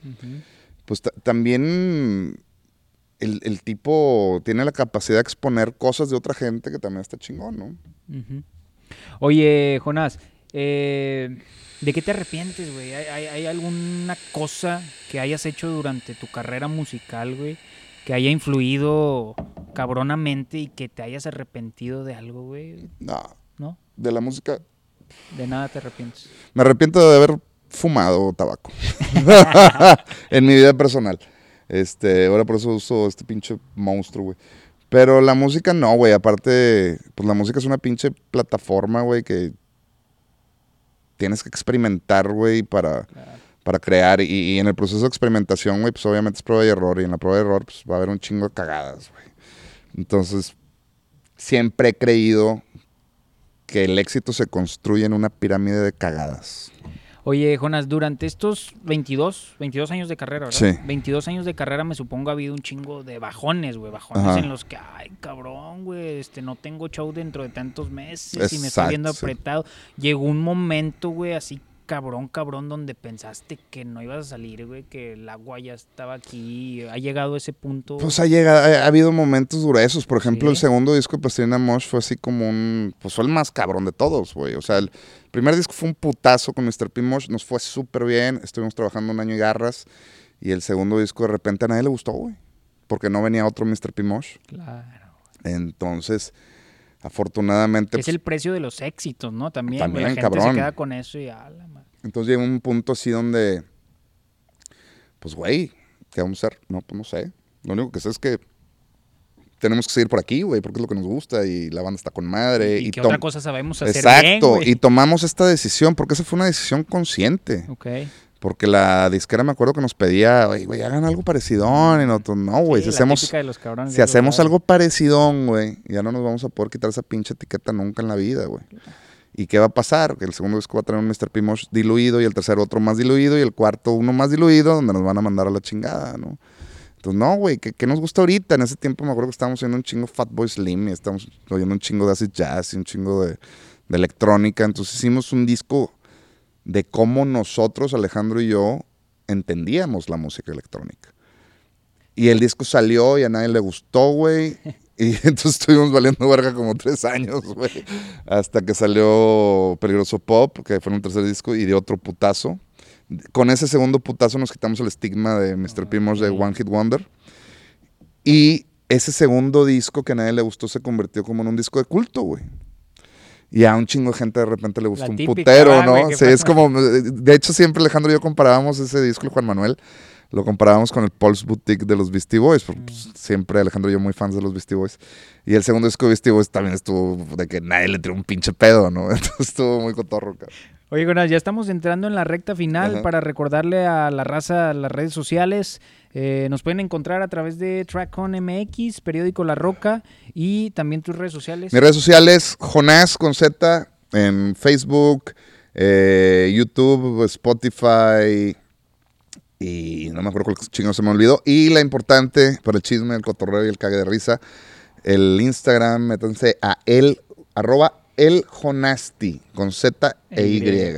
pues ta- también el, el tipo tiene la capacidad de exponer cosas de otra gente que también está chingón, ¿no? Oye, Jonás, eh, ¿de qué te arrepientes, güey? ¿Hay, hay, hay alguna cosa que hayas hecho durante tu carrera musical, güey? Que haya influido cabronamente y que te hayas arrepentido de algo, güey. No, ¿No? de la música. De nada te arrepientes. Me arrepiento de haber fumado tabaco <laughs> <laughs> en mi vida personal. Este, ahora por eso uso este pinche monstruo, güey. Pero la música no, güey. Aparte, pues la música es una pinche plataforma, güey, que tienes que experimentar, güey, para, Claro. para crear. Y, y en el proceso de experimentación, güey, pues obviamente es prueba y error. Y en la prueba y error, pues va a haber un chingo de cagadas, güey. Entonces, siempre he creído que el éxito se construye en una pirámide de cagadas. Oye, Jonas, durante estos 22, 22 años de carrera, ¿verdad? Sí. 22 años de carrera me supongo ha habido un chingo de bajones, güey, bajones Ajá. en los que, ay, cabrón, güey, este, no tengo show dentro de tantos meses y me estoy viendo apretado. Llegó un momento, güey, así cabrón, cabrón, donde pensaste que no ibas a salir, güey, que el agua ya estaba aquí. ¿Ha llegado a ese punto? Pues ha llegado, ha, ha habido momentos gruesos. Por ejemplo, el segundo disco de Plastilina Mosh fue así como un. Pues fue el más cabrón de todos, güey. O sea, el primer disco fue un putazo con Mr. P. Mosh. Nos fue súper bien. Estuvimos trabajando un año y garras. Y el segundo disco de repente a nadie le gustó, güey. Porque no venía otro Mr. P. Mosh. Claro. Entonces, afortunadamente. es pues, el precio de los éxitos, ¿no? También, También, la gente cabrón. se queda con eso y a la madre. Entonces llegó un punto así donde, pues, güey, ¿qué vamos a hacer? No, pues no sé. Lo único que sé es que tenemos que seguir por aquí, güey, porque es lo que nos gusta y la banda está con madre. ¿Y, qué tom- otra cosa sabemos hacer Exacto, bien, y tomamos esta decisión, porque esa fue una decisión consciente. Ok. Porque la disquera me acuerdo que nos pedía, "Oye, güey, hagan algo parecido. Y nosotros, no, güey, Sí, si hacemos, de los si algo parecido, güey, ya no nos vamos a poder quitar esa pinche etiqueta nunca en la vida, güey. ¿Y qué va a pasar? Que el segundo disco va a tener un Mr. P. Mosh diluido y el tercero otro más diluido y el cuarto uno más diluido donde nos van a mandar a la chingada, ¿no? Entonces, no, güey, ¿qué, qué nos gusta ahorita? En ese tiempo me acuerdo que estábamos oyendo un chingo Fatboy Slim y estábamos oyendo un chingo de acid jazz y un chingo de, de electrónica. Entonces hicimos un disco de cómo nosotros, Alejandro y yo, entendíamos la música electrónica. Y el disco salió y a nadie le gustó, güey. <laughs> Y <laughs> entonces estuvimos valiendo verga como tres años, güey. Hasta que salió Peligroso Pop, que fue un tercer disco, y de otro putazo. Con ese segundo putazo nos quitamos el estigma de Mr. Primos de One Hit Wonder. Y ese segundo disco que a nadie le gustó se convirtió como en un disco de culto, güey. Y a un chingo de gente de repente le gustó un putero, ah, ¿no? güey, ¿qué Sí, es como. <laughs> De hecho, siempre Alejandro y yo comparábamos ese disco, el Juan Manuel. Lo comparábamos con el Pulse Boutique de los Beastie Boys. porque, pues, siempre Alejandro y yo muy fans de los Beastie Boys. Y el segundo disco de Beastie Boys también estuvo de que nadie le tiró un pinche pedo, ¿no? <laughs> Entonces estuvo muy cotorro, cabrón. Oye, Jonas, ya estamos entrando en la recta final Ajá. para recordarle a la raza las redes sociales. Eh, nos pueden encontrar a través de TrackOn MX, periódico La Roca y también tus redes sociales. Mis redes sociales, Jonás con Z, en Facebook, eh, YouTube, Spotify y no me acuerdo cuál chingo se me olvidó. Y la importante para el chisme, el cotorreo y el cague de risa, el Instagram, métanse a el, arroba el Jonasti, con Z e Y.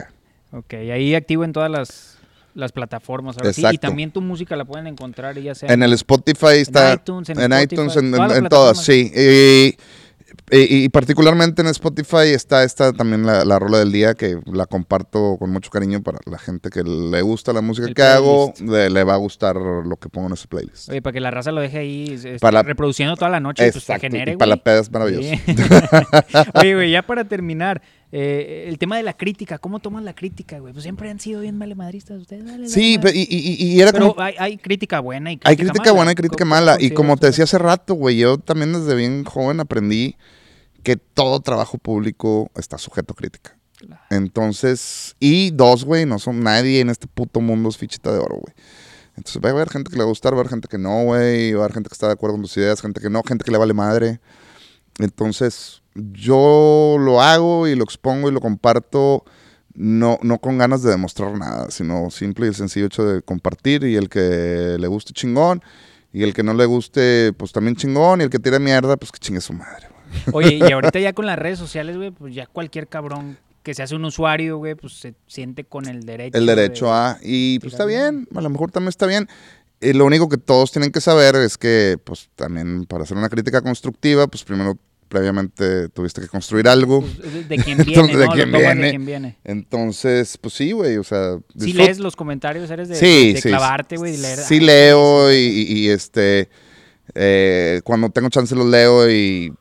Ok, ahí activo en todas las, las plataformas. Ahora sí. Y Exacto. también tu música la pueden encontrar, ya sea En el Spotify está. iTunes, en en Spotify, iTunes, en, todas en- en todas, sí. Y, y- y particularmente en Spotify está esta también la, la rola del día que la comparto con mucho cariño para la gente que le gusta la música El que hago. Le, le va a gustar lo que pongo en ese playlist. Oye, para que la raza lo deje ahí Para reproduciendo toda la noche, pues que Exacto. genere, y para la peda es maravilloso. Sí. <laughs> Oye, güey, ya para terminar, eh, el tema de la crítica, ¿cómo toman la crítica, güey? Pues siempre han sido bien malemadristas ustedes. dale, Sí, dale, pe- y, y- y era Pero como. hay, hay crítica buena y crítica Hay crítica mala. buena y crítica ¿Cómo mala. Y como te decía hace rato, güey, yo también desde bien joven aprendí que todo trabajo público está sujeto a crítica. Claro. Entonces, y dos, güey, no son nadie en este puto mundo es fichita de oro, güey. Entonces va a haber gente que le va a gustar, va a haber gente que no, güey, va a haber gente que está de acuerdo con tus ideas, gente que no, gente que le vale madre. Entonces, yo lo hago y lo expongo y lo comparto, no, no con ganas de demostrar nada, sino simple y el sencillo hecho de compartir y el que le guste chingón y el que no le guste, pues también chingón y el que tire mierda, pues que chingue su madre. Oye, y <laughs> ahorita ya con las redes sociales, güey, pues ya cualquier cabrón que se hace un usuario, güey, pues se siente con el derecho. El derecho de- a. Y pues está bien, a lo mejor también está bien. Y lo único que todos tienen que saber es que, pues también para hacer una crítica constructiva, pues primero, previamente tuviste que construir algo. pues, de, quién viene, Entonces, de ¿no? viene. de quién viene. Entonces, pues sí, güey, o sea. Si lees los comentarios, eres de, sí, de sí, clavarte, güey, leer. Sí ah, leo y, y- y, este. eh, cuando tengo chance los leo y.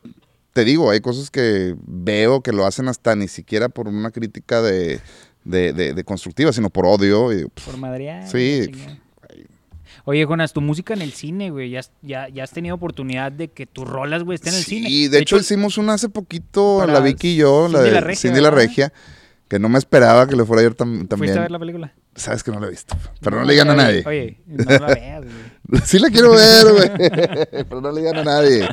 Te digo, hay cosas que veo que lo hacen hasta ni siquiera por una crítica de, de, de- de constructiva, sino por odio. Y pff, Por madrear. Sí. chingada. Oye, Jonas, tu música en el cine, güey, ya, has- ya, ya has tenido oportunidad de que tus rolas, güey, estén en el cine. Sí, de, hecho, hicimos una hace poquito, la Vicky y yo, la de la Regia, Cindy la. Regia, que no me esperaba que le fuera ayer tam- ¿Fuiste también. a ver la película? Sabes que no la he visto, pero no, le digan a nadie. Oye, no la veas, güey. <laughs> Sí la quiero ver, güey, <laughs> pero no le digan a nadie.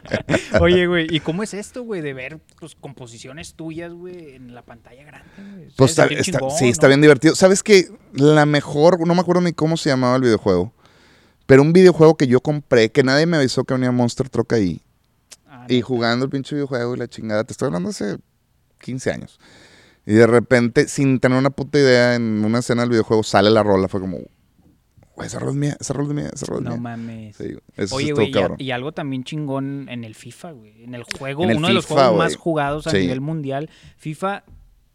Oye, güey, ¿y cómo es esto, güey, de ver pues, composiciones tuyas, güey, en la pantalla grande, Pues está, está- chingón, sí, está bien divertido. ¿Sabes qué? La mejor, no me acuerdo ni cómo se llamaba el videojuego, pero un videojuego que yo compré, que nadie me avisó que venía Monster Truck ahí, Ah, y jugando el pinche videojuego y la chingada, te estoy hablando hace 15 años. Y de repente, sin tener una puta idea, en una escena del videojuego sale la rola, fue como, "Güey, esa rola es mía, esa rola es mía, esa rola es No mía. mames. Sí, eso Oye, güey, y, algo también chingón en el FIFA, güey. En el juego, En el uno de los juegos más jugados a Sí. nivel mundial. FIFA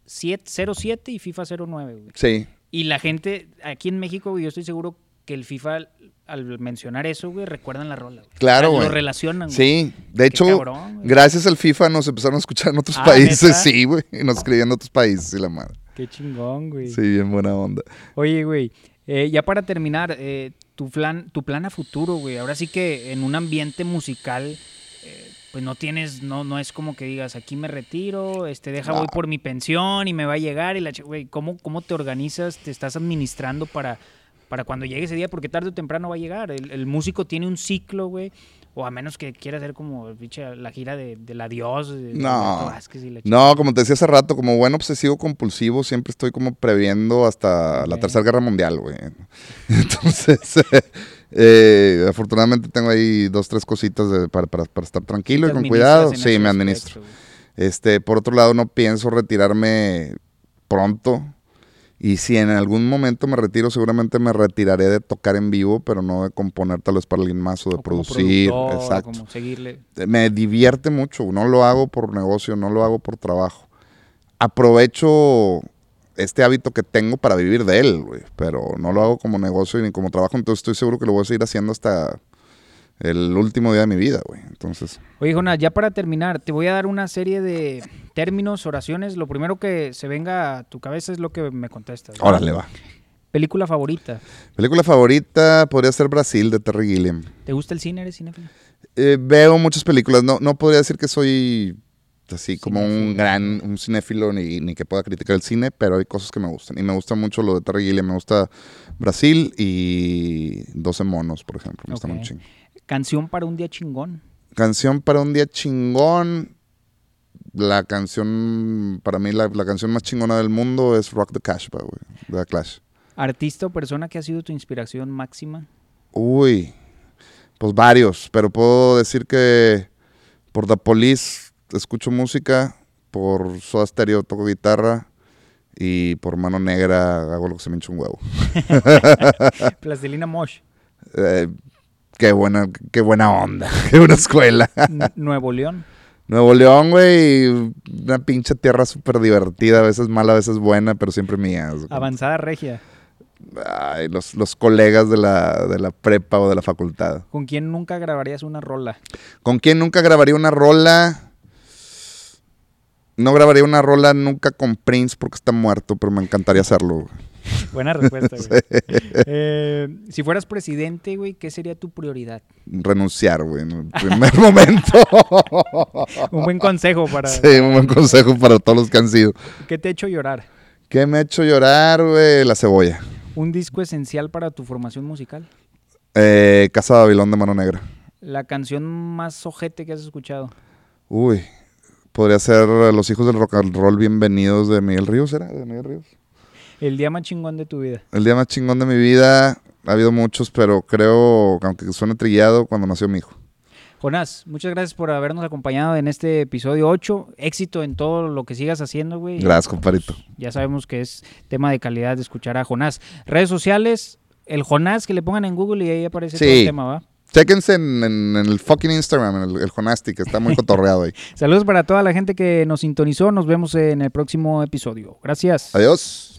7, 07 y FIFA 09, güey. Sí, Y la gente, aquí en México, güey, yo estoy seguro que el FIFA, al mencionar eso, güey, recuerdan la rola. güey. Claro, güey. Lo relacionan, güey. sí. De Qué hecho, cabrón, gracias al FIFA nos empezaron a escuchar en otros Ah, países, ¿neta? <laughs> sí, güey. Nos escribían en otros países y la madre. Qué chingón, güey. Sí, bien buena onda. Oye, güey, eh, ya para terminar, eh, tu, plan, tu plan a futuro, güey. Ahora sí que en un ambiente musical, eh, pues no tienes, no, no es como que digas, aquí me retiro, este, deja, voy por mi pensión y me va a llegar y la güey, ¿cómo, ¿cómo te organizas, te estás administrando para, para cuando llegue ese día? Porque tarde o temprano va a llegar. El, el músico tiene un ciclo, güey. O a menos que quiera hacer como pinche, la gira de, del adiós. de- No. La No, como te decía hace rato, como buen obsesivo compulsivo, siempre estoy como previendo hasta la. Tercera Guerra Mundial, güey. <laughs> Entonces, <laughs> Eh, afortunadamente tengo ahí dos, tres cositas de- para, para- para estar tranquilo y con cuidado. Sí, me administro. Este, por otro lado, no pienso retirarme pronto. Y si en algún momento me retiro, seguramente me retiraré de tocar en vivo, pero no de componer tal vez para alguien más o de O producir. Exacto. como seguirle. Me divierte mucho. No lo hago por negocio, no lo hago por trabajo. Aprovecho este hábito que tengo para vivir de él, güey. Pero no lo hago como negocio ni como trabajo. Entonces estoy seguro que lo voy a seguir haciendo hasta el último día de mi vida, güey. Entonces, Oye, Jonás, ya para terminar, te voy a dar una serie de términos, oraciones. Lo primero que se venga a tu cabeza es lo que me contestas. ¿va? órale, va. Película favorita. Película favorita podría ser Brasil de Terry Gilliam. ¿Te gusta el cine? ¿Eres cinéfilo? Eh, veo muchas películas. No, no podría decir que soy así como un gran un cinéfilo ni, ni que pueda criticar el cine, pero hay cosas que me gustan. Y me gusta mucho lo de Terry Gilliam. Me gusta Brasil y 12 monos, por ejemplo. Me gustan Ok. un chingo. Canción para un día chingón. Canción para un día chingón. La canción, para mí, la, la canción más chingona del mundo es Rock the Cash, güey, de The Clash. Artista o persona que ha sido tu inspiración máxima. Uy, pues varios, pero puedo decir que por The Police escucho música, por Soda Stereo toco guitarra y por Mano Negra hago lo que se me hincha un huevo. <laughs> Plastilina Mosh. Eh, qué buena, qué buena onda, <laughs> qué buena escuela. Nuevo León. Nuevo León, güey, una pinche tierra súper divertida, a veces mala, a veces buena, pero siempre mía. Avanzada Regia. Ay, los, los colegas de la, de la prepa o de la facultad. ¿Con quién nunca grabarías una rola? ¿Con quién nunca grabaría una rola? No grabaría una rola nunca con Prince porque está muerto, pero me encantaría hacerlo. <laughs> Buena respuesta, güey. <laughs> Eh, si fueras presidente, güey, ¿qué sería tu prioridad? Renunciar, güey, en el primer <laughs> momento. Un buen consejo para... sí, un buen consejo para todos los que han sido. ¿Qué te ha hecho llorar? ¿Qué me ha hecho llorar, güey? La cebolla. Un disco esencial para tu formación musical. Eh, Casa de Babilón de Mano Negra. La canción más ojete que has escuchado. Uy, podría ser Los Hijos del Rock and Roll Bienvenidos de Miguel Ríos, ¿era? ¿De Miguel Ríos? El día más chingón de tu vida. El día más chingón de mi vida, ha habido muchos, pero creo, aunque suene trillado, cuando nació mi hijo. Jonás, muchas gracias por habernos acompañado en este episodio 8. Éxito en todo lo que sigas haciendo, güey. Gracias, compadrito. Ya sabemos que es tema de calidad de escuchar a Jonás. Redes sociales, el Jonás que le pongan en Google y ahí aparece todo el tema, ¿va? Chéquense en, en- en el fucking Instagram, en el, el Jonasti, que está muy <laughs> cotorreado ahí. Saludos para toda la gente que nos sintonizó. Nos vemos en el próximo episodio. Gracias. Adiós.